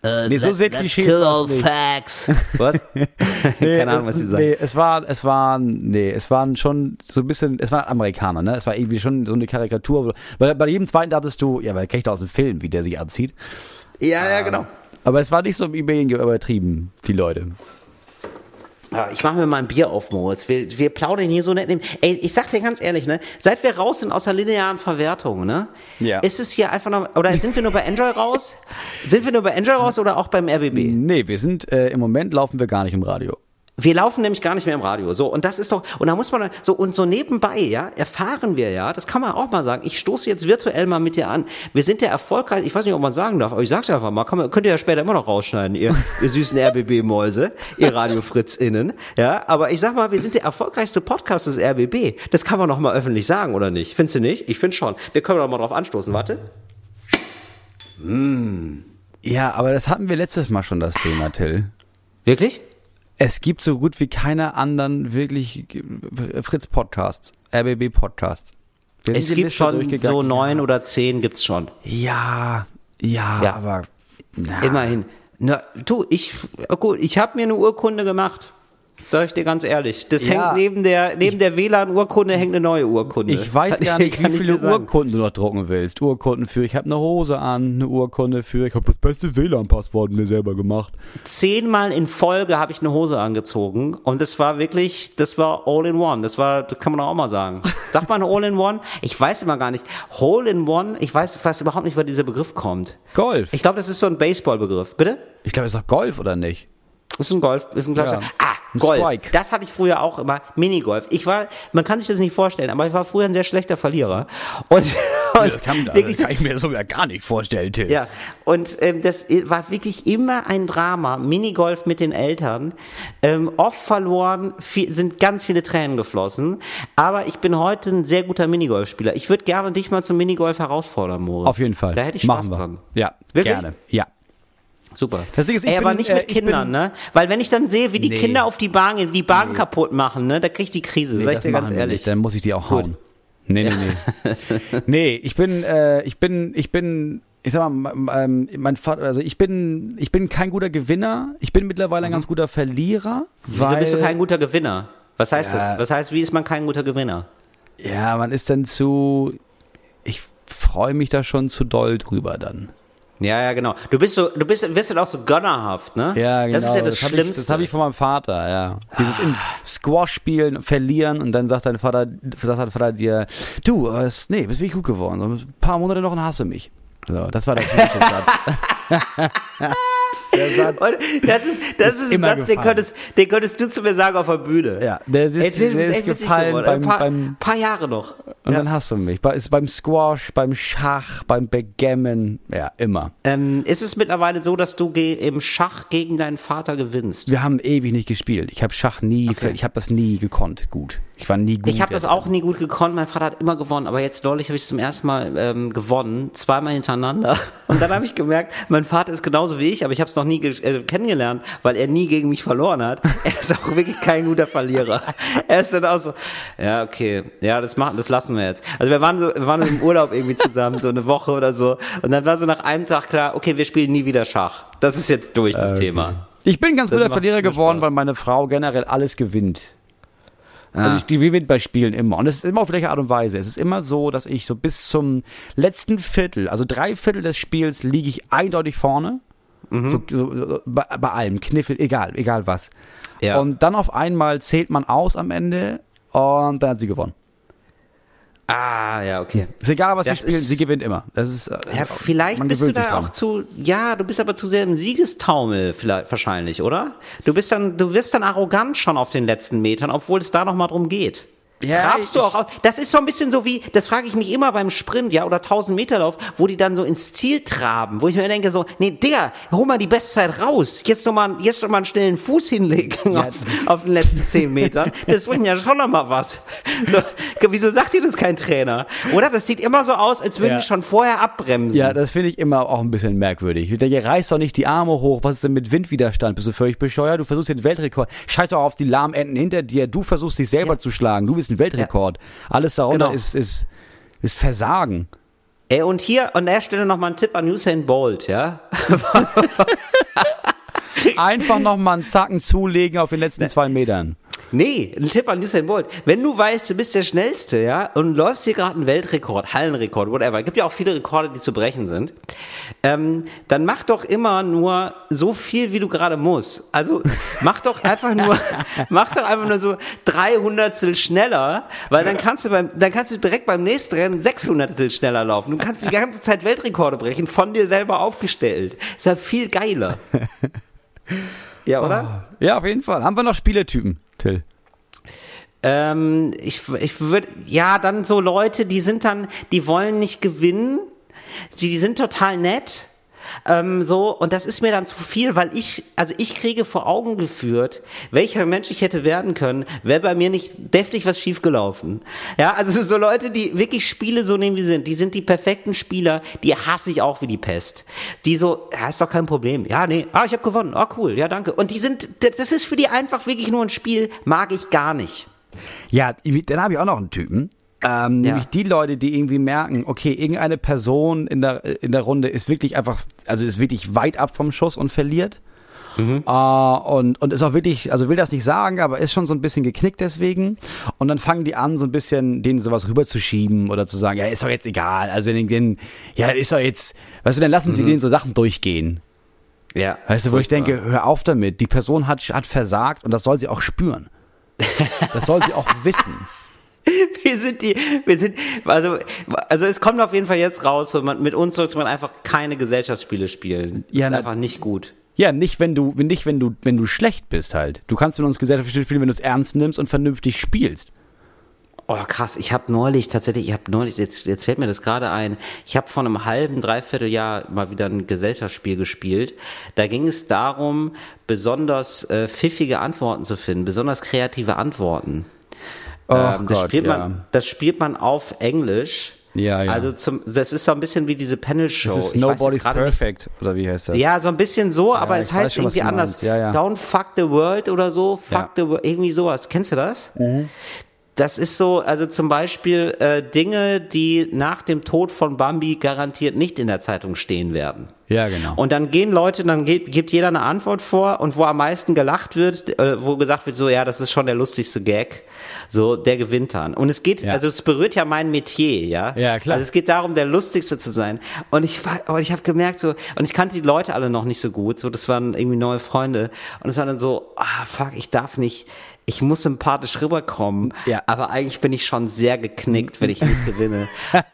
äh, Nee, so sehr let's Klischee kill all nicht. facts. Was? Keine Ahnung, was sie sagen. Nee, es war, es waren, nee, es waren schon so ein bisschen, es waren Amerikaner, ne? Es war irgendwie schon so eine Karikatur. Weil bei jedem zweiten dachtest du, ja, weil kenn ich doch aus dem Film, wie der sich anzieht. Ja, ja, genau. Aber es war nicht so übertrieben, die Leute. Ich mache mir mal ein Bier auf, Moritz. Wir, wir plaudern hier so nett. neben- Ey, ich sag dir ganz ehrlich, ne, seit wir raus sind aus der linearen Verwertung, ne, Ja. ist es hier einfach noch, oder sind wir nur bei Enjoy raus? sind wir nur bei Enjoy raus oder auch beim RBB? Nee, wir sind, äh, im Moment laufen wir gar nicht im Radio. Wir laufen nämlich gar nicht mehr im Radio. So, und das ist doch, und da muss man, so, und so nebenbei, ja, erfahren wir ja, das kann man auch mal sagen. Ich stoße jetzt virtuell mal mit dir an. Wir sind der erfolgreich, ich weiß nicht, ob man sagen darf, aber ich sag's einfach mal, kann man, könnt ihr ja später immer noch rausschneiden, ihr, ihr süßen RBB-Mäuse, ihr Radio Fritz-Innen, ja, aber ich sag mal, wir sind der erfolgreichste Podcast des RBB. Das kann man noch mal öffentlich sagen, oder nicht? Findest du nicht? Ich finde schon. Wir können doch mal drauf anstoßen, warte. Ja, aber das hatten wir letztes Mal schon, das Thema, Till. Wirklich? Es gibt so gut wie keine anderen wirklich Fritz-Podcasts, RBB-Podcasts. Es gibt schon so neun oder zehn gibt's schon. Ja, ja, Ja. aber na, Immerhin. Na, du, ich, gut, ich habe mir eine Urkunde gemacht. Sag ich dir ganz ehrlich. Das Ja. hängt neben der, neben der WLAN-Urkunde hängt eine neue Urkunde. Ich weiß gar ich- nicht, wie viele. Urkunden du noch drucken willst. Urkunden für, ich habe eine Hose an, eine Urkunde für, ich habe das beste WLAN-Passwort mir selber gemacht. Zehnmal in Folge habe ich eine Hose angezogen und das war wirklich, das war all in one. Das war, das kann man auch mal sagen. Sagt man all in one? Ich weiß immer gar nicht. Hole in one, ich weiß, weiß überhaupt nicht, woher dieser Begriff kommt. Golf. Ich glaube, das ist so ein Baseball-Begriff. Bitte? Ich glaube, es ist doch Golf, oder nicht? Ist ein Golf, ist ein klassischer. Ja. Ah, Golf. Strike. Das hatte ich früher auch immer. Minigolf. Ich war, man kann sich das nicht vorstellen, aber ich war früher ein sehr schlechter Verlierer. Und, und Das kann, wirklich das kann ich mir sogar gar nicht vorstellen, Till. ja, und ähm, das war wirklich immer ein Drama. Minigolf mit den Eltern. Ähm, oft verloren, viel, sind ganz viele Tränen geflossen. Aber ich bin heute ein sehr guter Minigolfspieler. Ich würde gerne dich mal zum Minigolf herausfordern, Moritz. Auf jeden Fall. Da hätte ich Spaß dran. Ja, Wirklich? gerne. Ja. Super. Das Ding ist, ich Ey, aber bin, nicht äh, mit Kindern, ne? Weil wenn ich dann sehe, wie die Nee. Kinder auf die Bahn gehen, die Bahn kaputt machen, ne, da krieg ich die Krise, Nee, sag ich das dir ganz ehrlich. Nicht, dann muss ich die auch Gut. hauen. Nee, nee, nee. nee, ich bin, äh, ich bin, ich bin, ich sag mal, m- ähm, mein Vater, also ich bin, ich bin kein guter Gewinner. Ich bin mittlerweile ein ganz guter Verlierer. Wieso bist du kein guter Gewinner? Was heißt Ja. das? Was heißt, wie ist man kein guter Gewinner? Ja, man ist dann zu, ich freue mich da schon zu doll drüber dann. Ja, ja, genau. Du bist so, du bist, wirst dann auch so gönnerhaft, ne? Ja, genau. Das ist ja das, hab Schlimmste. Ich, das habe ich von meinem Vater, ja. Dieses im Squash spielen, verlieren und dann sagt dein Vater, sagt dein Vater dir, du, äh, nee, bist wirklich gut geworden. So Ein paar Monate noch und hasse mich. So, das war der Satz. das ist, das Ist ist, ein Satz, den könst, den könntest du zu mir sagen auf der Bühne. Ja, der ist, Erzähl, der ist witzig gefallen beim, ein paar, beim paar Jahre noch. Und Ja. dann hast du mich. Bei, ist beim Squash, beim Schach, beim Backgammon, ja, immer. Ähm, ist es mittlerweile so, dass du im Schach gegen deinen Vater gewinnst? Wir haben ewig nicht gespielt. Ich habe Schach nie, Okay. ich habe das nie gekonnt. Gut. Ich war nie gut. Ich habe das da auch nie gut gekonnt. Mein Vater hat immer gewonnen, aber jetzt neulich habe ich zum ersten Mal ähm, gewonnen, zweimal hintereinander. Und dann habe ich gemerkt, mein Vater ist genauso wie ich, aber ich habe es noch nie äh, kennengelernt, weil er nie gegen mich verloren hat. Er ist auch wirklich kein guter Verlierer. Er ist dann auch so, ja okay, ja das machen, das lassen wir jetzt. Also wir waren so, wir waren so im Urlaub irgendwie zusammen, so eine Woche oder so, und dann war so nach einem Tag klar, okay, wir spielen nie wieder Schach. Das ist jetzt durch das Thema. Ich bin ganz guter Verlierer geworden, Spaß. weil meine Frau generell alles gewinnt. Also Ah. ich, die gewinnt bei Spielen immer. Und es ist immer auf welche Art und Weise. Es ist immer so, dass ich so bis zum letzten Viertel, also drei Viertel des Spiels, liege ich eindeutig vorne. Mhm. So, so, bei, bei allem, Kniffel, egal, egal was. Ja. Und dann auf einmal zählt man aus am Ende und dann hat sie gewonnen. Ah, ja, okay. Ist egal, was Das wir spielen, ist- sie gewinnt immer. Das ist, äh, Ja, vielleicht bist du da dran. auch zu, ja, du bist aber zu sehr im Siegestaumel vielleicht wahrscheinlich, oder? Du bist dann, du wirst dann arrogant schon auf den letzten Metern, obwohl es da noch mal drum geht. Ja, Trabst du auch aus? Das ist so ein bisschen so wie, das frage ich mich immer beim Sprint, ja, oder 1000 Meter Lauf, wo die dann so ins Ziel traben, wo ich mir denke so, nee, Digga, hol mal die Bestzeit raus. Jetzt noch mal, jetzt noch mal einen schnellen Fuß hinlegen Ja. auf, auf den letzten 10 Metern. Das bringt ja schon noch mal was. So, wieso sagt dir das kein Trainer? Oder? Das sieht immer so aus, als würden Ja. die schon vorher abbremsen. Ja, das finde ich immer auch ein bisschen merkwürdig. Ich denke, reiß doch nicht die Arme hoch. Was ist denn mit Windwiderstand? Bist du völlig bescheuert? Du versuchst den Weltrekord. Scheiß doch auf die lahmen Enden hinter dir. Du versuchst dich selber zu schlagen. Du bist ein Weltrekord. Alles darunter Genau. ist, ist, ist Versagen. Ey, und hier an der Stelle nochmal ein Tipp an Usain Bolt, ja? Einfach nochmal einen Zacken zulegen auf den letzten zwei Metern. Nee, ein Tipp an Usain Bolt. Wenn du weißt, du bist der Schnellste, ja, und läufst hier gerade einen Weltrekord, Hallenrekord, whatever, gibt ja auch viele Rekorde, die zu brechen sind, ähm, dann mach doch immer nur so viel, wie du gerade musst. Also mach doch einfach nur, mach doch einfach nur so 300 schneller, weil dann kannst du beim, dann kannst du direkt beim nächsten Rennen 600 schneller laufen. Du kannst die ganze Zeit Weltrekorde brechen, von dir selber aufgestellt. Ist ja viel geiler. Ja, oder? Ja, auf jeden Fall. Haben wir noch Spieletypen, Till? Ähm, ich ich würde, ja, dann so Leute, die sind dann, die wollen nicht gewinnen. Sie die sind total nett. Ähm, so, und das ist mir dann zu viel, weil ich, also ich kriege vor Augen geführt, welcher Mensch ich hätte werden können, wäre bei mir nicht deftig was schiefgelaufen. Ja, also so Leute, die wirklich Spiele so nehmen, wie sie sind, die sind die perfekten Spieler, die hasse ich auch wie die Pest. Die so, ja, ist doch kein Problem. Ja, nee, ah, ich habe gewonnen. Ah, cool, ja, danke. Und die sind, das ist für die einfach wirklich nur ein Spiel, mag ich gar nicht. Ja, dann habe ich auch noch einen Typen. Ähm, Ja. Nämlich die Leute, die irgendwie merken, okay, irgendeine Person in der, in der Runde ist wirklich einfach, also ist wirklich weit ab vom Schuss und verliert. Mhm. Äh, und, und ist auch wirklich, also will das nicht sagen, aber ist schon so ein bisschen geknickt deswegen. Und dann fangen die an, so ein bisschen denen sowas rüberzuschieben oder zu sagen, ja, ist doch jetzt egal. Also den, den ja, ist doch jetzt, weißt du, dann lassen Mhm. sie denen so Sachen durchgehen. Ja. Weißt du, wo ich denke, hör auf damit. Die Person hat, hat versagt und das soll sie auch spüren. Das soll sie auch wissen. Wir sind die, wir sind, also, also es kommt auf jeden Fall jetzt raus, so man, mit uns sollte man einfach keine Gesellschaftsspiele spielen. Das Ja, ist einfach nicht gut. Ja, nicht wenn du, wenn nicht wenn du, wenn du schlecht bist halt. Du kannst mit uns gesellschaftlich spielen, wenn du es ernst nimmst und vernünftig spielst. Oh krass, ich habe neulich tatsächlich, ich habe neulich, jetzt, jetzt fällt mir das gerade ein, ich habe vor einem halben, dreiviertel Jahr mal wieder ein Gesellschaftsspiel gespielt. Da ging es darum, besonders äh, pfiffige Antworten zu finden, besonders kreative Antworten. Oh Ähm, das, Gott, spielt ja. man, das spielt man auf Englisch. Ja, ja. Also zum, das ist so ein bisschen wie diese Panel-Show. Das ist Ich Nobody's gerade nicht, Perfect, oder wie heißt das? Ja, so ein bisschen so, aber ich es heißt schon, irgendwie anders. Ja, ja. Don't fuck the world oder so, fuck Ja. Mhm. the world, irgendwie sowas. Kennst du das? Das ist so, also zum Beispiel äh, Dinge, die nach dem Tod von Bambi garantiert nicht in der Zeitung stehen werden. Ja, genau. Und dann gehen Leute, dann geht, gibt jeder eine Antwort vor und wo am meisten gelacht wird, äh, wo gesagt wird, so ja, das ist schon der lustigste Gag, so der gewinnt dann. Und es geht, Ja. also es berührt ja mein Metier, ja. Ja, klar. Also es geht darum, der lustigste zu sein. Und ich war, ich habe gemerkt so, und ich kannte die Leute alle noch nicht so gut, so das waren irgendwie neue Freunde und es war dann so, ah fuck, ich darf nicht. Ich muss sympathisch rüberkommen, Ja. aber eigentlich bin ich schon sehr geknickt, wenn ich nicht gewinne.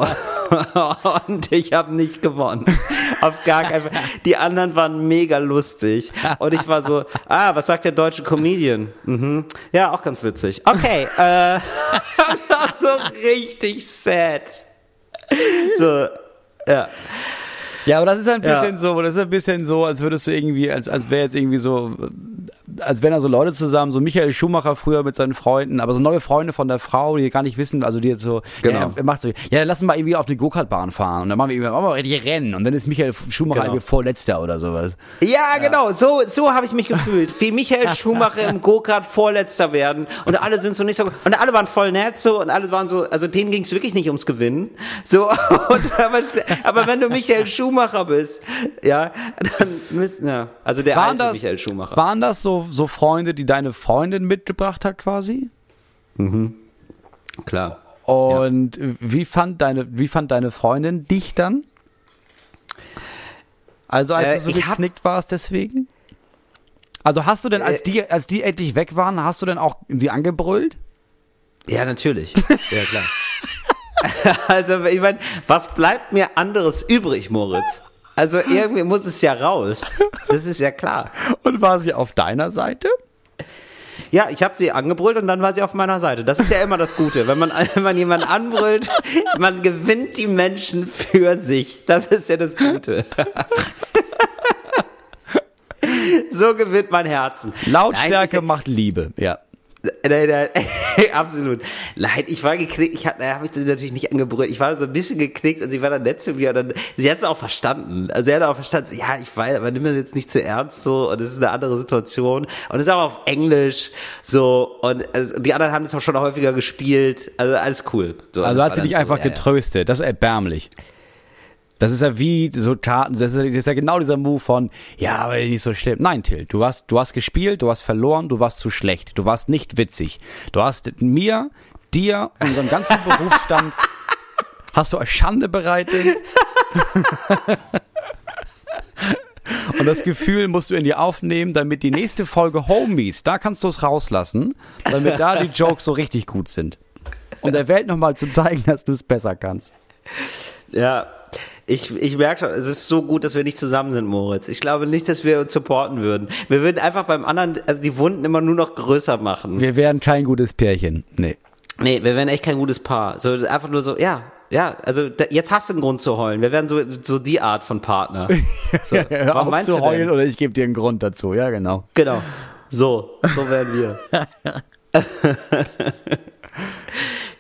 und ich habe nicht gewonnen. Auf gar keinen Fall. Die anderen waren mega lustig. Und ich war so, ah, was sagt der deutsche Comedian? Mhm. Ja, auch ganz witzig. Okay, äh, das war so richtig sad. So, ja. Ja, aber das ist ein Ja. bisschen so, das ist ein bisschen so, als würdest du irgendwie, als, als wäre jetzt irgendwie so, als wären da so Leute zusammen, so Michael Schumacher früher mit seinen Freunden, aber so neue Freunde von der Frau, die gar nicht wissen, also die jetzt so, Genau. ja, er macht so, ja, dann lass uns mal irgendwie auf eine Go-Kart-Bahn fahren und dann machen wir irgendwie, machen wir richtig Rennen und dann ist Michael Schumacher Genau. irgendwie Vorletzter oder sowas. Ja, genau, so, so habe ich mich gefühlt. Wie Michael Schumacher im Go-Kart Vorletzter werden. Und alle sind so nicht so, und alle waren voll nett so, und alle waren so, also denen ging es wirklich nicht ums Gewinnen. So, und, aber, aber wenn du Michael Schumacher bist, ja, dann müssen, ja, also der Waren alte das, Michael Schumacher. waren das so, so Freunde, die deine Freundin mitgebracht hat quasi? Klar. Und wie fand deine, wie fand deine Freundin dich dann? Also als Äh, du so ich hab- geknickt warst deswegen? Also hast du denn, als Äh, die, als die endlich weg waren, hast du denn auch sie angebrüllt? Ja, natürlich. Ja, klar. also, ich meine, was bleibt mir anderes übrig, Moritz? Also, irgendwie muss es ja raus. Das ist ja klar. Und war sie auf deiner Seite? Ja, ich habe sie angebrüllt und dann war sie auf meiner Seite. Das ist ja immer das Gute. Wenn man, wenn man jemanden anbrüllt, man gewinnt die Menschen für sich. Das ist ja das Gute. so gewinnt man Herzen. Lautstärke Nein, macht Liebe, ja. Nein, nein, absolut. Nein, ich war geknickt, ich habe hab ich sie natürlich nicht angebrüllt. Ich war so ein bisschen geknickt und sie war dann nett zu mir und dann, sie hat es auch verstanden. Also sie hat auch verstanden, ja, ich weiß, aber nimm das jetzt nicht zu ernst so und es ist eine andere Situation und es ist auch auf Englisch so und also, die anderen haben es auch schon häufiger gespielt. Also alles cool. So, Also hat sie dich einfach ja. getröstet. Das ist erbärmlich. Das ist ja wie so Karten, das ist, ja- das ist ja genau dieser Move von, ja, aber nicht so schlimm. Nein, Till, du hast, du hast gespielt, du hast verloren, du warst zu schlecht, du warst nicht witzig. Du hast mir, dir, unserem ganzen Berufsstand, hast du Schande bereitet. Und das Gefühl musst du in dir aufnehmen, damit die nächste Folge Homies, da kannst du es rauslassen, damit da die Jokes so richtig gut sind. Um der Welt nochmal zu zeigen, dass du es besser kannst. Ja, ich, ich merke schon, es ist so gut, dass wir nicht zusammen sind, Moritz. Ich glaube nicht, dass wir uns supporten würden. Wir würden einfach beim anderen also die Wunden immer nur noch größer machen. Wir wären kein gutes Pärchen. Nee. Nee, wir wären echt kein gutes Paar. So einfach nur so, ja, ja, also da, jetzt hast du einen Grund zu heulen. Wir wären so, so die Art von Partner. So, Hör warum auf meinst zu heulen denn? oder ich gebe dir einen Grund dazu. Ja, genau. Genau. So, so wären wir.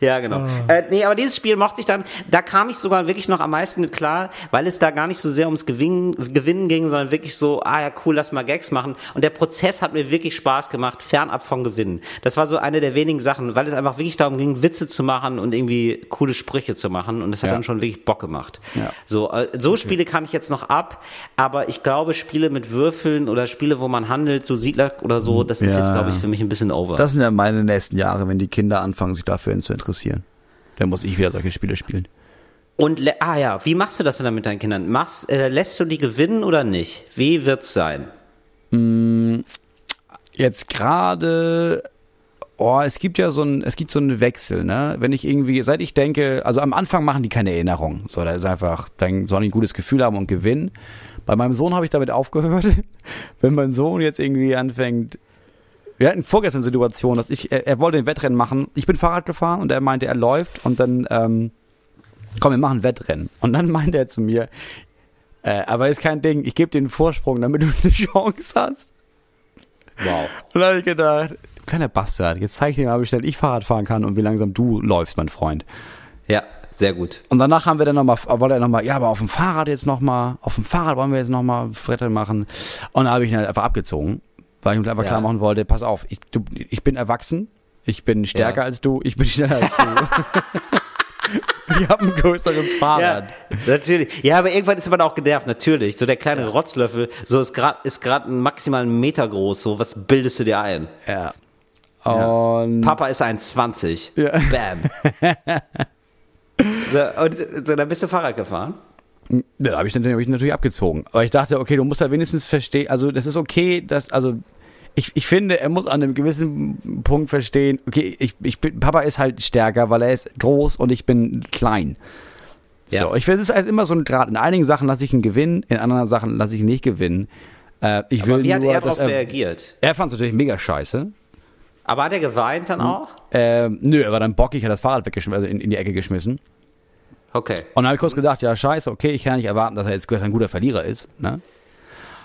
Ja, genau. Äh, nee, aber dieses Spiel mochte ich dann, da kam ich sogar wirklich noch am meisten mit klar, weil es da gar nicht so sehr ums Gewinnen, Gewinnen ging, sondern wirklich so, ah ja, cool, lass mal Gags machen. Und der Prozess hat mir wirklich Spaß gemacht, fernab von Gewinnen. Das war so eine der wenigen Sachen, weil es einfach wirklich darum ging, Witze zu machen und irgendwie coole Sprüche zu machen. Und das hat Ja. dann schon wirklich Bock gemacht. Ja. So, äh, so Spiele kann ich jetzt noch ab, aber ich glaube, Spiele mit Würfeln oder Spiele, wo man handelt, so Siedler oder so, das ist Ja. jetzt, glaube ich, für mich ein bisschen over. Das sind ja meine nächsten Jahre, wenn die Kinder anfangen, sich dafür zu interessieren. Dann muss ich wieder solche Spiele spielen. Und ah ja, wie machst du das denn dann mit deinen Kindern? Machst, äh, lässt du die gewinnen oder nicht? Wie wird's sein? Jetzt gerade, oh, es gibt ja so ein, es gibt so einen Wechsel, ne? Wenn ich irgendwie, seit ich denke, also am Anfang machen die keine Erinnerung. So, da ist einfach, dann sollen die ein gutes Gefühl haben und gewinnen. Bei meinem Sohn habe ich damit aufgehört. Wenn mein Sohn jetzt irgendwie anfängt, wir hatten vorgestern eine Situation, dass ich, er, er wollte ein Wettrennen machen. Ich bin Fahrrad gefahren und er meinte, er läuft und dann, ähm, komm, wir machen ein Wettrennen. Und dann meinte er zu mir, äh, aber ist kein Ding, ich gebe dir einen Vorsprung, damit du eine Chance hast. Wow. Und dann habe ich gedacht, du kleiner Bastard, jetzt zeig ich dir mal, wie schnell ich Fahrrad fahren kann und wie langsam du läufst, mein Freund. Ja, sehr gut. Und danach haben wir dann nochmal, wollte er nochmal, ja, aber auf dem Fahrrad jetzt nochmal, auf dem Fahrrad wollen wir jetzt nochmal Bretter machen. Und dann habe ich ihn halt einfach abgezogen, weil ich ihm einfach Ja. klar machen wollte, pass auf, ich, du, ich bin erwachsen, ich bin stärker Ja. als du, ich bin schneller als du. ich habe ein größeres Ja, Fahrrad. natürlich. Ja, aber irgendwann ist man auch genervt, natürlich. So der kleine Rotzlöffel, so ist gerade ist gerade ein maximal einen Meter groß. So, was bildest du dir ein? Ja. Und Papa ist 1,20. Ja. Bam. so, und so, dann bist du Fahrrad gefahren? Ja, Da habe ich, hab ich natürlich abgezogen. Aber ich dachte, okay, du musst da wenigstens verstehen, also das ist okay, dass, also ich, ich finde, er muss an einem gewissen Punkt verstehen, okay, ich, ich bin, Papa ist halt stärker, weil er ist groß und ich bin klein. Ja. So, ich finde, es ist halt immer so ein Grad. In einigen Sachen lasse ich ihn gewinnen, in anderen Sachen lasse ich ihn nicht gewinnen. Äh, ich will Aber wie hat nur, er darauf er, reagiert? er fand es natürlich mega scheiße. Aber hat er geweint dann auch? Ähm, nö, er war dann bockig, hat das Fahrrad weggeschmissen, also in, in die Ecke geschmissen. Okay. Und dann habe ich kurz gedacht, ja, scheiße, okay, ich kann nicht erwarten, dass er jetzt ein guter Verlierer ist. Ne?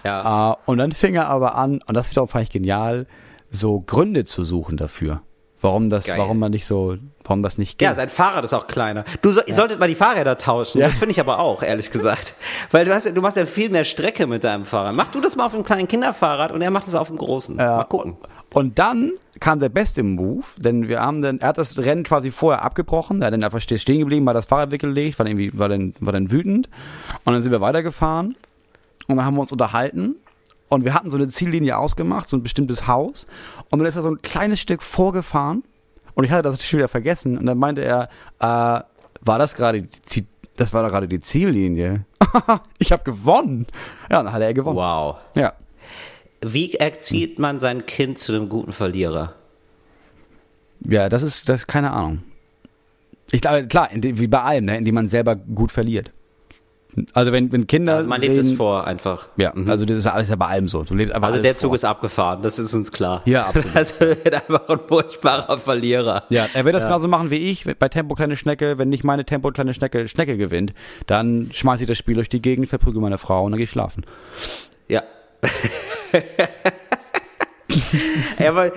Ja. Äh, und dann fing er aber an, und das wiederum fand ich genial, so Gründe zu suchen dafür. Warum das, Geil. warum man nicht so, warum das nicht geht. Ja, sein Fahrrad ist auch kleiner. Du so, solltet mal die Fahrräder tauschen. Ja. Das finde ich aber auch, ehrlich gesagt. Weil du hast ja, du machst ja viel mehr Strecke mit deinem Fahrrad. Mach du das mal auf einem kleinen Kinderfahrrad und er macht das auf dem großen. Mal gucken. Und dann kam der beste Move, denn wir haben dann, er hat das Rennen quasi vorher abgebrochen, er hat dann einfach ste- stehen geblieben, hat das Fahrrad weggelegt, war dann irgendwie, war dann, war dann wütend. Und dann sind wir weitergefahren und dann haben wir uns unterhalten und wir hatten so eine Ziellinie ausgemacht, so ein bestimmtes Haus. Und dann ist er so ein kleines Stück vorgefahren und ich hatte das natürlich wieder vergessen und dann meinte er, äh, war das gerade die das war doch gerade die Ziellinie. ich habe gewonnen. Ja, dann hat er gewonnen. Wow. Ja. Wie erzieht man sein Kind zu einem guten Verlierer? Ja, das ist, das keine Ahnung. Ich glaube, klar, wie bei allem, ne, indem man selber gut verliert. Also wenn, wenn Kinder Also man sehen, lebt es vor einfach. Ja, Mhm. also das ist alles ja bei allem so. Du lebst einfach Also alles der Zug vor. ist abgefahren, das ist uns klar. Ja, absolut. Also er wird einfach ein furchtbarer Verlierer. Ja, er wird das genauso machen wie ich bei Tempo kleine Schnecke. Wenn nicht meine Tempo kleine Schnecke Schnecke gewinnt, dann schmeiße ich das Spiel durch die Gegend, verprügel meine Frau und dann gehe ich schlafen. Ja. ja, aber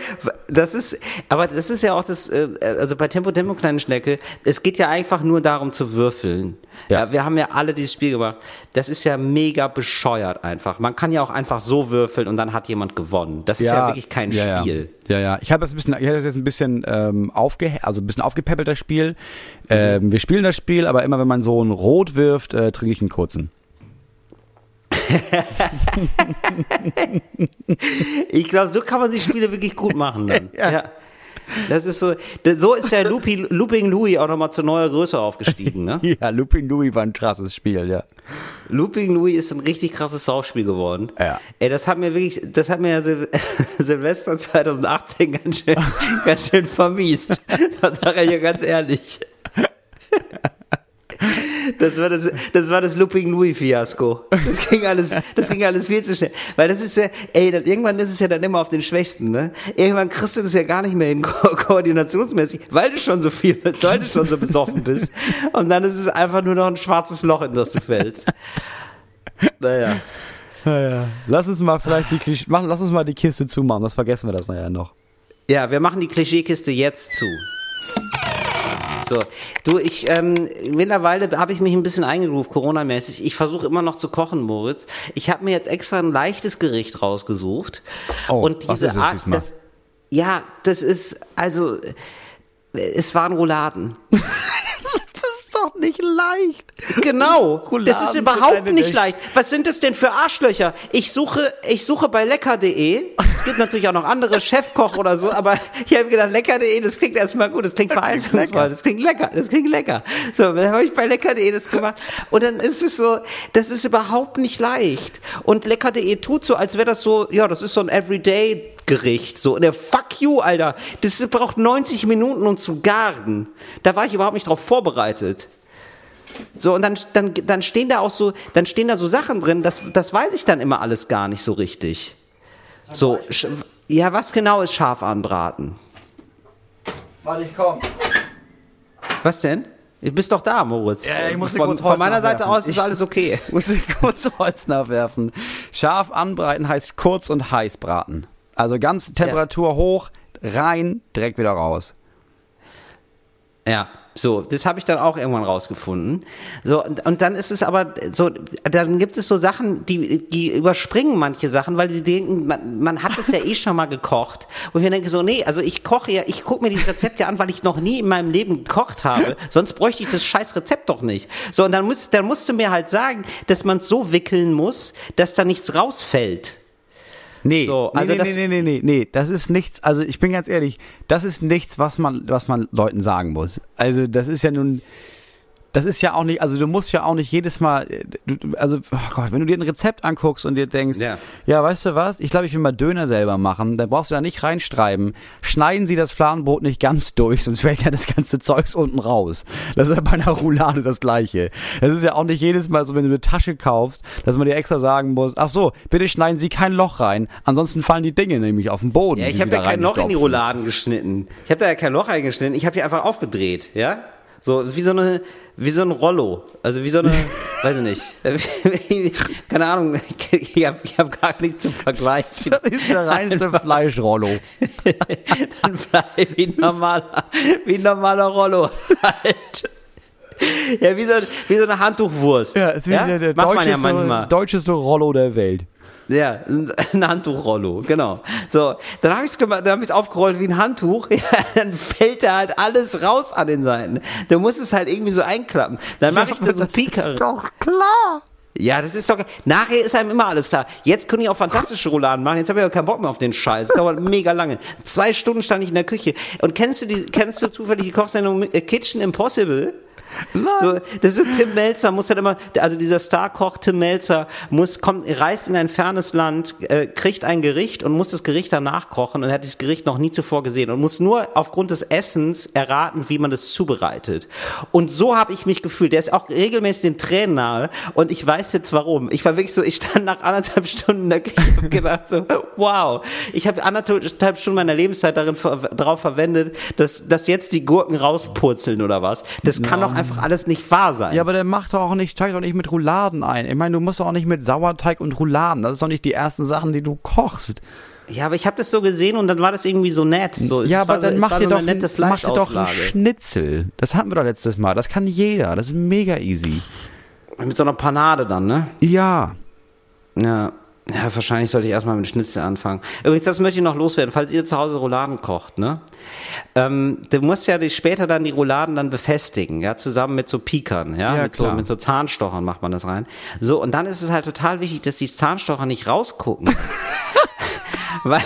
das ist, aber das ist ja auch das, äh, also bei Tempo Tempo kleine Schnecke, es geht ja einfach nur darum zu würfeln. Ja. Ja. wir haben ja alle dieses Spiel gemacht. Das ist ja mega bescheuert einfach. Man kann ja auch einfach so würfeln und dann hat jemand gewonnen. Das ist ja, wirklich kein ja, Spiel. Ja, ja. ja. Ich habe das ein bisschen, ich habe das jetzt ein bisschen ähm, aufge, also ein bisschen aufgepäppelt das Spiel. Ähm, wir spielen das Spiel, aber immer wenn man so ein Rot wirft, äh, trinke ich einen kurzen. Ich glaube, so kann man die Spiele wirklich gut machen dann. ja. Das ist so, das- so ist ja Loopy, Looping Louis auch nochmal zu neuer Größe aufgestiegen, ne? Ja, Looping Louis war ein krasses Spiel, ja. Looping Louis ist ein richtig krasses Saufspiel geworden. Ja. Ey, das hat mir wirklich, das hat mir ja Sil Silvester 2018 ganz schön, ganz schön vermiest. Das sage ich ja ganz ehrlich. Das war das, das war das Looping Louis Fiasko. Das ging alles, das ging alles viel zu schnell. Weil das ist ja, ey, dann, irgendwann ist es ja dann immer auf den Schwächsten, ne? Irgendwann kriegst du das ja gar nicht mehr hin, ko koordinationsmäßig, weil du schon so viel, weil du schon so besoffen bist. Und dann ist es einfach nur noch ein schwarzes Loch, in das du fällst. Naja. Lass uns mal vielleicht die Klisch machen, lass uns mal die Kiste zumachen, das vergessen wir das nachher noch. Ja, wir machen die Klischeekiste jetzt zu. So, du, ich ähm, mittlerweile habe ich mich ein bisschen eingegroovt, Corona-mäßig. Ich versuche immer noch zu kochen, Moritz. Ich habe mir jetzt extra ein leichtes Gericht rausgesucht. Oh, und was diese ist es Art, diesmal? das, ja, das ist also, es waren Rouladen. Nicht leicht. Genau. Rouladen das ist überhaupt nicht leicht. Was sind das denn für Arschlöcher? Ich suche, ich suche bei lecker.de. Es gibt natürlich auch noch andere Chefkoch oder so, aber ich habe gedacht, lecker.de, das klingt erstmal gut, das klingt verheißungsvoll, das klingt lecker, das klingt lecker. So, dann habe ich bei lecker.de das gemacht und dann ist es so, das ist überhaupt nicht leicht. Und lecker.de tut so, als wäre das so, ja, das ist so ein Everyday Gericht, so, und der Fuck you, Alter, das braucht 90 Minuten, um zu garen. Da war ich überhaupt nicht drauf vorbereitet. So, und dann, dann, dann stehen da auch so, dann stehen da so Sachen drin, das, das weiß ich dann immer alles gar nicht so richtig. So, ja, was genau ist scharf anbraten? Warte, ich komm. Was denn? Du bist doch da, Moritz. Ja, ich muss von, kurz von meiner Seite aus ist Ich- alles okay. Muss ich kurz Holz nachwerfen. Scharf anbreiten heißt kurz und heiß braten. Also ganz Temperatur hoch, rein, direkt wieder raus. Ja, so, das habe ich dann auch irgendwann rausgefunden. So, und, und dann ist es aber so, dann gibt es so Sachen, die, die überspringen manche Sachen, weil sie denken, man, man hat es ja eh schon mal gekocht. Und ich denke so, nee, also ich koche ja, ich gucke mir die Rezepte an, weil ich noch nie in meinem Leben gekocht habe. Sonst bräuchte ich das scheiß Rezept doch nicht. So, und dann, muss, dann musst du mir halt sagen, dass man es so wickeln muss, dass da nichts rausfällt. Nee, So, nee, also nee, das- nee, nee, nee, nee, das ist nichts, also ich bin ganz ehrlich, das ist nichts, was man, was man Leuten sagen muss. Also das ist ja nun, das ist ja auch nicht, also du musst ja auch nicht jedes Mal, äh, du- also oh Gott, wenn du dir ein Rezept anguckst und dir denkst, Ja. ja, weißt du was, ich glaube, ich will mal Döner selber machen, dann brauchst du da nicht reinschreiben, schneiden Sie das Fladenbrot nicht ganz durch, sonst fällt ja das ganze Zeugs unten raus. Das ist ja bei einer Roulade das Gleiche. Das ist ja auch nicht jedes Mal so, wenn du eine Tasche kaufst, dass man dir extra sagen muss, ach so, bitte schneiden Sie kein Loch rein, ansonsten fallen die Dinge nämlich auf den Boden. Ja, ich habe ja da kein Loch in die. Rouladen geschnitten. Ich habe da ja kein Loch reingeschnitten. Ich habe die einfach aufgedreht, ja? So wie so eine, wie so ein Rollo. Also wie so eine, weiß ich nicht. Keine Ahnung. Ich habe ich hab gar nichts zum Vergleich. Das ist der reinste Fleischrollo. Dann bleib wie ein normaler, wie ein normaler Rollo halt. Ja, wie so, wie so eine Handtuchwurst. Ja, ist wie der, der Macht man ja manchmal. deutscheste Rollo der Welt. Ja, ein Handtuchrollo, genau. So, dann habe ich es gemacht, dann habe ich es aufgerollt wie ein Handtuch. Ja, dann fällt da halt alles raus an den Seiten. Du musst es halt irgendwie so einklappen. Dann mache ich da so einen Pieker. doch klar. Ja, das ist doch. Nachher ist einem immer alles klar. Jetzt können ich auch fantastische Rouladen machen. Jetzt habe ich aber keinen Bock mehr auf den Scheiß. Das dauert mega lange. Zwei Stunden stand ich in der Küche. Und kennst du die, kennst du zufällig die Kochsendung äh, Kitchen Impossible? So, das ist Tim Melzer, muss halt immer, also dieser Starkoch Tim Melzer muss, kommt, reist in ein fernes Land, äh, kriegt ein Gericht und muss das Gericht danach kochen und hat dieses Gericht noch nie zuvor gesehen und muss nur aufgrund des Essens erraten, wie man das zubereitet. Und so habe ich mich gefühlt. Der ist auch regelmäßig den Tränen nahe und ich weiß jetzt warum. Ich war wirklich so, ich stand nach anderthalb Stunden in der Küche und gedacht so, wow, ich habe anderthalb Stunden meiner Lebenszeit darin ver darauf verwendet, dass, dass jetzt die Gurken rauspurzeln oder was. Das kann doch einfach alles nicht wahr sein. Ja, aber der macht doch auch nicht, steigt doch nicht mit Rouladen ein. Ich meine, du musst doch auch nicht mit Sauerteig und Rouladen. Das ist doch nicht die ersten Sachen, die du kochst. Ja, aber ich habe das so gesehen und dann war das irgendwie so nett. So, ja, aber war dann es mach war dir, so doch, nette ein- mach dir doch ein Fleischauslage. Schnitzel. Das hatten wir doch letztes Mal. Das kann jeder. Das ist mega easy. Mit so einer Panade dann, ne? Ja. Ja. Ja, wahrscheinlich sollte ich erstmal mit Schnitzel anfangen. Übrigens, das möchte ich noch loswerden, falls ihr zu Hause Rouladen kocht, ne? Ähm, du musst ja später dann die Rouladen dann befestigen, ja, zusammen mit so Pikern, ja, Ja, mit, so, mit so Zahnstochern macht man das rein. So, und dann ist es halt total wichtig, dass die Zahnstocher nicht rausgucken. Weil,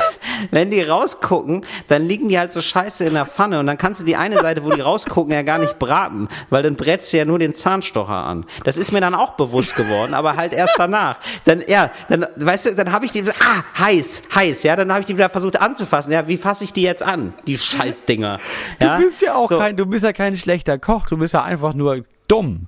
wenn die rausgucken, dann liegen die halt so scheiße in der Pfanne und dann kannst du die eine Seite, wo die rausgucken, ja gar nicht braten, weil dann brätst du ja nur den Zahnstocher an. Das ist mir dann auch bewusst geworden, aber halt erst danach. Dann, ja, dann, weißt du, dann habe ich die, ah, heiß, heiß, ja, dann habe ich die wieder versucht anzufassen. Ja, wie fasse ich die jetzt an? Die Scheißdinger. Ja? Du bist ja auch So. kein, du bist ja kein schlechter Koch. Du bist ja einfach nur dumm.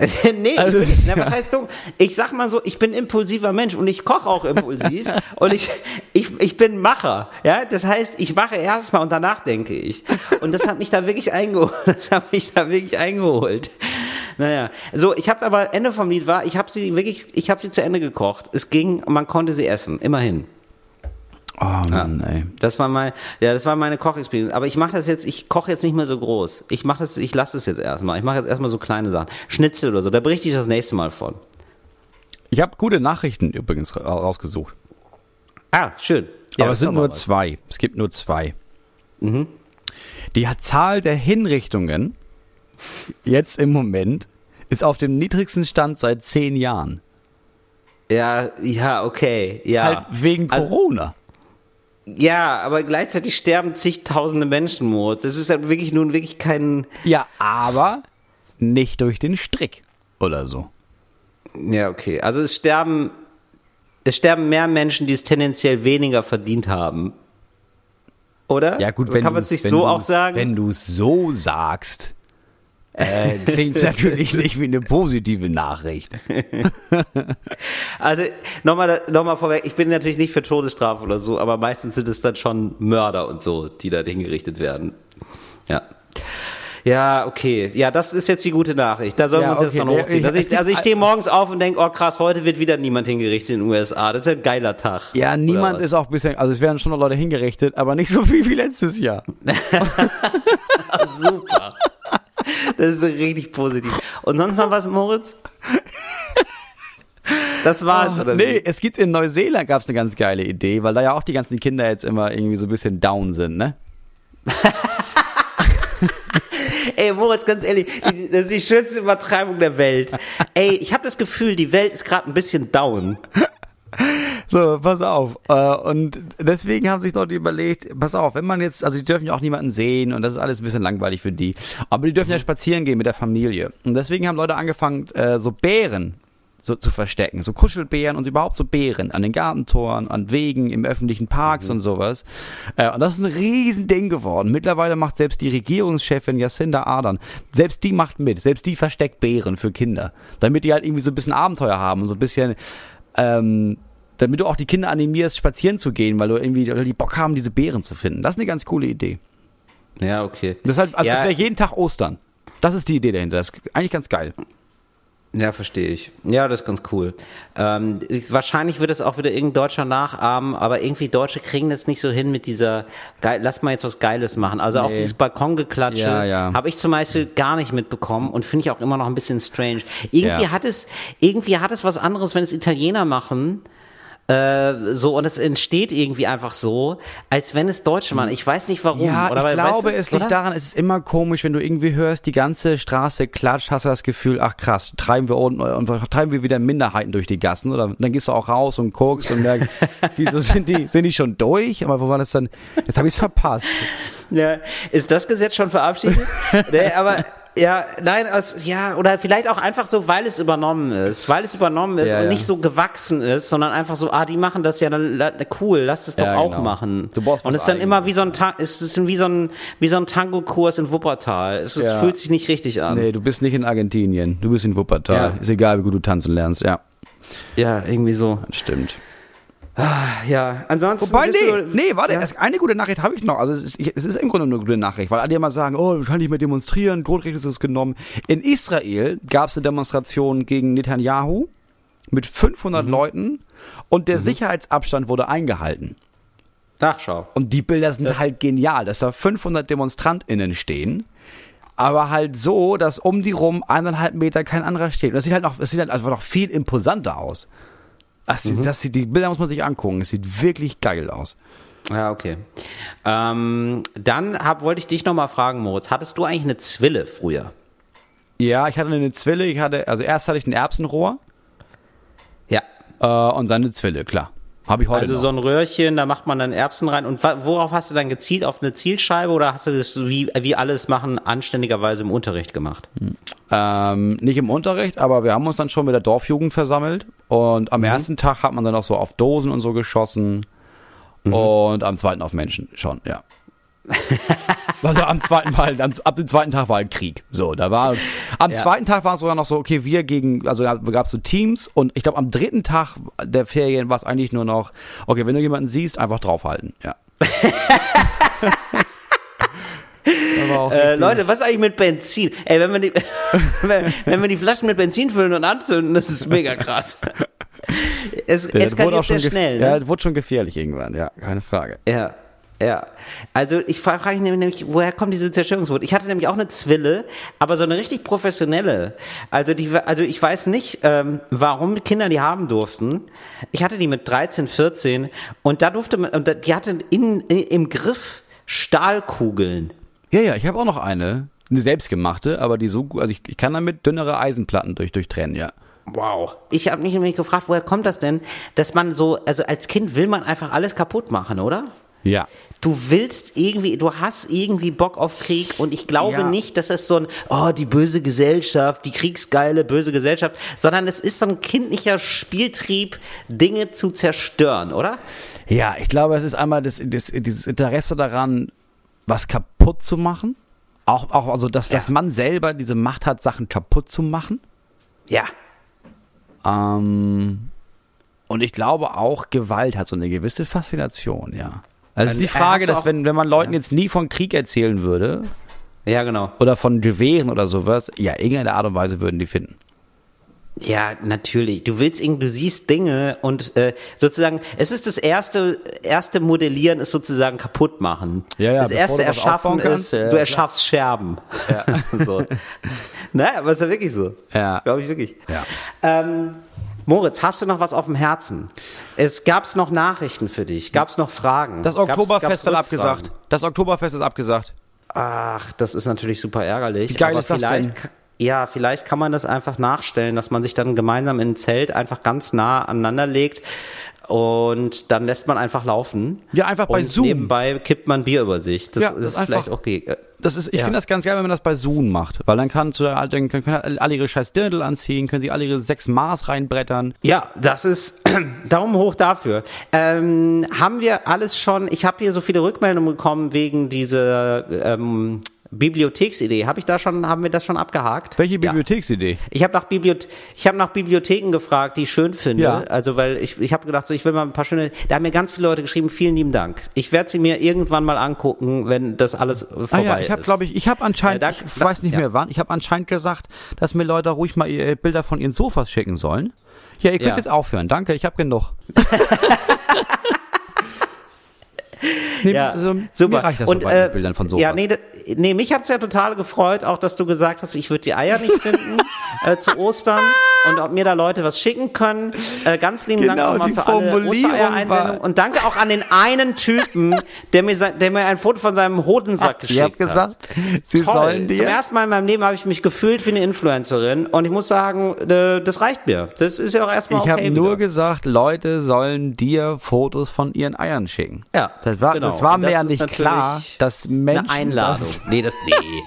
nee, Also, ich, na, was heißt dumm? Ich sag mal so, ich bin impulsiver Mensch und ich koche auch impulsiv und ich, ich, ich bin Macher. Ja, das heißt, ich mache erstmal und danach denke ich. Und das hat mich da wirklich eingeholt. Das hat mich da wirklich eingeholt. Naja, so ich habe aber Ende vom Lied war, ich habe sie wirklich, ich habe sie zu Ende gekocht. Es ging, man konnte sie essen, immerhin. Oh Mann, ey. Das war mein, ja, das war meine Kochexperience. Aber ich mache das jetzt, ich koche jetzt nicht mehr so groß. Ich mache das, ich lasse es jetzt erstmal. Ich mache jetzt erstmal so kleine Sachen. Schnitzel oder so. Da berichte ich das nächste Mal von. Ich habe gute Nachrichten übrigens ra- rausgesucht. Ah, schön. Ja, Aber es sind nur was. zwei. Es gibt nur zwei. Die Zahl der Hinrichtungen jetzt im Moment ist auf dem niedrigsten Stand seit zehn Jahren. Ja, ja, okay. Ja. Halt wegen Also- Corona. Ja, aber gleichzeitig sterben zigtausende Menschen, Moritz. Es ist halt wirklich nun wirklich kein. Ja, aber nicht durch den Strick oder so. Ja, okay. Also es sterben. Es sterben mehr Menschen, die es tendenziell weniger verdient haben. Oder? Ja, gut, wenn Kann man sich so auch sagen? Wenn du es so sagst, äh, klingt natürlich nicht wie eine positive Nachricht. Also nochmal noch mal vorweg, ich bin natürlich nicht für Todesstrafe oder so, aber meistens sind es dann schon Mörder und so, die da hingerichtet werden. Ja. Ja, okay. Ja, das ist jetzt die gute Nachricht. Da sollen Ja, wir uns jetzt okay. noch Ja, hochziehen. Also ich, also ich stehe morgens auf und denke, oh krass, heute wird wieder niemand hingerichtet in den USA. Das ist ein geiler Tag. Ja, niemand ist auch bisher, also es werden schon noch Leute hingerichtet, aber nicht so viel wie letztes Jahr. Super. Das ist richtig positiv. Und sonst noch was, Moritz? Das war's, oder Oh, nee, wie? es gibt in Neuseeland gab es eine ganz geile Idee, weil da ja auch die ganzen Kinder jetzt immer irgendwie so ein bisschen down sind, ne? Ey, Moritz, ganz ehrlich, das ist die schönste Übertreibung der Welt. Ey, ich habe das Gefühl, die Welt ist gerade ein bisschen down. So, pass auf. Äh, Und deswegen haben sich Leute überlegt, pass auf, wenn man jetzt, also die dürfen ja auch niemanden sehen und das ist alles ein bisschen langweilig für die. Aber die dürfen ja spazieren gehen mit der Familie. Und deswegen haben Leute angefangen, äh, so Bären so zu verstecken. So Kuschelbären und überhaupt so Bären an den Gartentoren, an Wegen, im öffentlichen Parks und sowas. Äh, Und das ist ein Riesending geworden. Mittlerweile macht selbst die Regierungschefin Jacinda Ardern, selbst die macht mit, selbst die versteckt Bären für Kinder. Damit die halt irgendwie so ein bisschen Abenteuer haben und so ein bisschen, ähm, damit du auch die Kinder animierst, spazieren zu gehen, weil du irgendwie die Bock haben, diese Bären zu finden. Das ist eine ganz coole Idee. Ja, okay. Deshalb, also ja, das wäre jeden Tag Ostern. Das ist die Idee dahinter. Das ist eigentlich ganz geil. Ja, verstehe ich. Ja, das ist ganz cool. Ähm, ich, wahrscheinlich wird es auch wieder irgendein Deutscher nachahmen, aber irgendwie Deutsche kriegen das nicht so hin mit dieser, geil, lass mal jetzt was Geiles machen. Also auch Nee. dieses Balkongeklatsche Ja, ja. habe ich zum Beispiel gar nicht mitbekommen und finde ich auch immer noch ein bisschen strange. Irgendwie Ja. hat es, irgendwie hat es was anderes, wenn es Italiener machen. Äh, so und es entsteht irgendwie einfach so, als wenn es Deutsche machen. Ich weiß nicht warum. Ja, Oder ich weil- glaube, weißt es liegt oder? daran, es ist immer komisch, wenn du irgendwie hörst, die ganze Straße klatscht, hast du das Gefühl, ach krass, treiben wir unten und treiben wir wieder Minderheiten durch die Gassen oder dann gehst du auch raus und guckst und merkst, wieso sind die, sind die schon durch? Aber wo war das dann? Jetzt habe ich es verpasst. Ja, ist das Gesetz schon verabschiedet? nee, aber ja, nein, also, ja, oder vielleicht auch einfach so, weil es übernommen ist, weil es übernommen ist Ja, und ja. nicht so gewachsen ist, sondern einfach so, ah, die machen das ja dann cool, lass es doch Ja, auch genau. machen. Du brauchst und es ist dann immer wie so ein Ta es ist wie so ein wie so ein Tango-Kurs in Wuppertal. Es ist, fühlt sich nicht richtig an. Nee, du bist nicht in Argentinien, du bist in Wuppertal. Ist egal, wie gut du tanzen lernst, ja, Ja, irgendwie so. stimmt. Ja, ansonsten. Wobei, nee, nee, warte, Ja. eine gute Nachricht habe ich noch. Also es ist, es ist im Grunde eine gute Nachricht, weil alle immer sagen, oh, du kannst nicht mehr demonstrieren, Grundrecht ist es genommen. In Israel gab es eine Demonstration gegen Netanyahu mit 500 Mhm. Leuten und der Sicherheitsabstand wurde eingehalten. Nachschau. Und die Bilder sind halt genial, dass da 500 DemonstrantInnen stehen, aber halt so, dass um die rum eineinhalb Meter kein anderer steht. Und das sieht halt noch, das sieht halt einfach noch viel imposanter aus. Das, sieht- das sieht, die Bilder muss man sich angucken. Es sieht wirklich geil aus. Ja, okay. Ähm, dann hab, wollte ich dich noch mal fragen, Moritz, hattest du eigentlich eine Zwille früher? Ja, ich hatte eine Zwille, ich hatte, also erst hatte ich ein Erbsenrohr Ja. äh, und dann eine Zwille, klar. Habe ich heute Also noch. so ein Röhrchen, da macht man dann Erbsen rein. Und worauf hast du dann gezielt? Auf eine Zielscheibe oder hast du das, wie, wie alles machen, anständigerweise im Unterricht gemacht? Ähm, nicht im Unterricht, aber wir haben uns dann schon mit der Dorfjugend versammelt und am ersten Tag hat man dann auch so auf Dosen und so geschossen und am zweiten auf Menschen schon, ja. Also am zweiten Mal, dann, ab dem zweiten Tag war halt Krieg. So, da war, am Ja. zweiten Tag war es sogar noch so, okay, wir gegen, also da gab es so Teams und ich glaube am dritten Tag der Ferien war es eigentlich nur noch, okay, wenn du jemanden siehst, einfach draufhalten, ja. Äh, Leute, was eigentlich mit Benzin? Ey, wenn wir die, wenn, wenn wir die Flaschen mit Benzin füllen und anzünden, das ist mega krass. Es Ja, eskaliert auch schon sehr schnell. Ja, Ne? das wurde schon gefährlich irgendwann, ja, keine Frage. Ja, ja. Also ich frage mich nämlich, woher kommt diese Zerstörungswut? Ich hatte nämlich auch eine Zwille, aber so eine richtig professionelle. Also die, also ich weiß nicht, ähm, warum Kinder die haben durften. Ich hatte die mit 13, 14 und da durfte man, und die hatten in, in, im Griff Stahlkugeln. Ja, ja, ich habe auch noch eine, eine selbstgemachte, aber die so gut, also ich, ich kann damit dünnere Eisenplatten durch, durchtrennen, ja. Wow. Ich habe mich nämlich gefragt, woher kommt das denn, dass man so, also als Kind will man einfach alles kaputt machen, oder? Ja. Du willst irgendwie, du hast irgendwie Bock auf Krieg und ich glaube Ja. nicht, dass es so ein, oh, die böse Gesellschaft, die kriegsgeile böse Gesellschaft, sondern es ist so ein kindlicher Spieltrieb, Dinge zu zerstören, oder? Ja, ich glaube, es ist einmal das, das, dieses Interesse daran, was kaputt zu machen. Auch, auch also, dass, Ja. dass man selber diese Macht hat, Sachen kaputt zu machen. Ja. Ähm, und ich glaube auch, Gewalt hat so eine gewisse Faszination, ja. Also es ist die Frage, dass wenn, wenn man Leuten jetzt nie von Krieg erzählen würde Ja, genau. oder von Gewehren oder sowas, ja, irgendeine Art und Weise würden die finden. Ja, natürlich. Du willst irgendwie, du siehst Dinge und äh, sozusagen, es ist das erste, erste Modellieren ist sozusagen kaputt machen. Ja, ja, das erste Erschaffen kannst, ist, ja, du klar. erschaffst Scherben. Ja. so. Na, aber ist ja wirklich so. Ja. Glaube ich wirklich. Ja. Ähm, Moritz, hast du noch was auf dem Herzen? Es gab's noch Nachrichten für dich, gab's noch Fragen. Das Oktoberfest wird abgesagt. Das Oktoberfest ist abgesagt. Ach, das ist natürlich super ärgerlich. Wie geil aber ist das vielleicht, denn? ja, vielleicht kann man das einfach nachstellen, dass man sich dann gemeinsam in ein Zelt einfach ganz nah aneinander legt und dann lässt man einfach laufen. Ja, einfach bei und Zoom. Nebenbei kippt man Bier über sich. Das, Ja, das ist vielleicht okay. Das ist, ich Ja. finde das ganz geil, wenn man das bei Zoom macht, weil dann kannst du halt, dann können können alle ihre scheiß Dirndl anziehen, können sie alle ihre sechs Maß reinbrettern. Ja, das ist Daumen hoch dafür. Ähm, haben wir alles schon, ich habe hier so viele Rückmeldungen bekommen wegen dieser ähm, Bibliotheksidee. Habe ich da schon, haben wir das schon abgehakt? Welche Ja. Bibliotheksidee? Ich habe nach, Bibliothe ich hab nach Bibliotheken gefragt, die ich schön finde. Ja. Also weil ich, ich habe gedacht, so, ich will mal ein paar schöne. Da haben mir ganz viele Leute geschrieben, vielen lieben Dank. Ich werde sie mir irgendwann mal angucken, wenn das alles vorbei Ah ja, ich habe ist. glaube ich, ich habe anscheinend, Ja, danke- ich weiß nicht ja. mehr wann, ich habe anscheinend gesagt, dass mir Leute ruhig mal Bilder von ihren Sofas schicken sollen. Ja, ihr könnt Ja. jetzt aufhören. Danke, ich habe genug. nee, Ja, also, super. Reicht das und, so bei äh, den Bildern von Sofas. Ja, nee, nee mich hat's ja total gefreut, auch dass du gesagt hast, ich würde die Eier nicht finden äh, zu Ostern und ob mir da Leute was schicken können. Äh, ganz lieben Dank Genau, nochmal die für alle Ostereier-Einsendungen und danke auch an den einen Typen, der mir, der mir ein Foto von seinem Hodensack geschickt Ihr habt gesagt, sie Toll. sollen Zum dir. ersten Mal in meinem Leben habe ich mich gefühlt wie eine Influencerin und ich muss sagen, äh, das reicht mir. Das ist ja auch erstmal Ich okay. habe nur wieder. gesagt, Leute sollen dir Fotos von ihren Eiern schicken. Ja, Das war, genau. das war mir das ja nicht klar, dass Menschen eine Einladung. Das, Nee, das nee.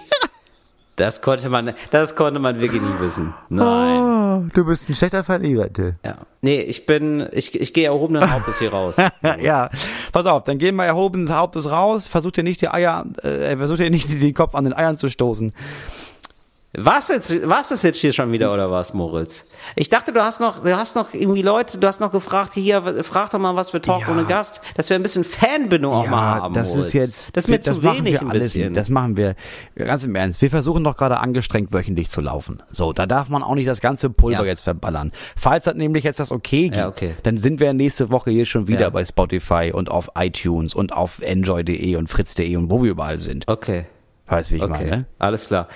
Das konnte man, das konnte man wirklich nie wissen. Nein. oh, du bist ein schlechter Verlierer, Till. Ja. Nee, ich bin, ich, ich gehe erhobenen Hauptes hier raus. ja, pass auf, dann gehen wir erhobenen Hauptes raus, versucht ihr nicht die Eier, äh, versucht ihr nicht den Kopf an den Eiern zu stoßen. Was jetzt, was ist jetzt hier schon wieder oder was, Moritz? Ich dachte, du hast noch, du hast noch irgendwie Leute, du hast noch gefragt, hier, frag doch mal was für Talk Ja. ohne Gast, dass wir ein bisschen Fanbindung auch mal haben. das Moritz. ist jetzt, das ist mir das zu wenig ein alles, bisschen. Das machen wir, ganz im Ernst, wir versuchen doch gerade angestrengt wöchentlich zu laufen. So, da darf man auch nicht das ganze Pulver Ja. jetzt verballern. Falls das nämlich jetzt das okay gibt, okay. dann sind wir nächste Woche hier schon wieder bei Spotify und auf iTunes und auf enjoy.de und fritz.de und wo wir überall sind. okay. Weißt wie ich Okay, meine? alles klar.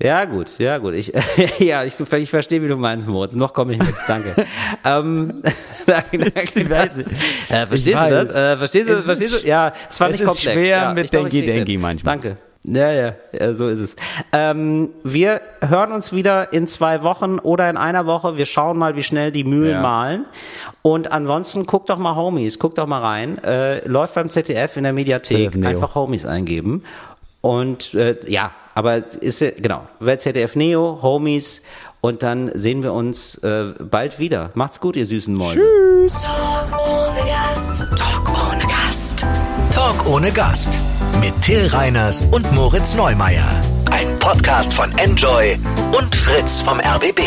Ja, gut, ja, gut. Ich, ja, ich, ich verstehe, wie du meinst, Moritz. Noch komme ich mit. Danke. ähm, danke, danke. Ich weiß. Äh, verstehst du das? Äh, verstehst du, Es ist verstehst du? Ja, es war es nicht ist komplex. schwer ja, mit ich glaube, ich Denki krieg's Denki hin. manchmal. Danke. Ja, ja, ja, so ist es. Ähm, wir hören uns wieder in zwei Wochen oder in einer Woche. Wir schauen mal, wie schnell die Mühlen Ja. malen. Und ansonsten guckt doch mal Homies, guckt doch mal rein. Äh, läuft beim ZDF in der Mediathek. ZDF Neo. Einfach Homies eingeben. Und äh, ja, aber ist ja- genau, bei ZDF Neo, Homies. Und dann sehen wir uns äh, bald wieder. Macht's gut, ihr süßen Mäuse. Talk ohne Gast. Talk ohne Gast. Talk ohne Gast. Mit Till Reiners und Moritz Neumeier. Ein Podcast von Enjoy und Fritz vom RBB.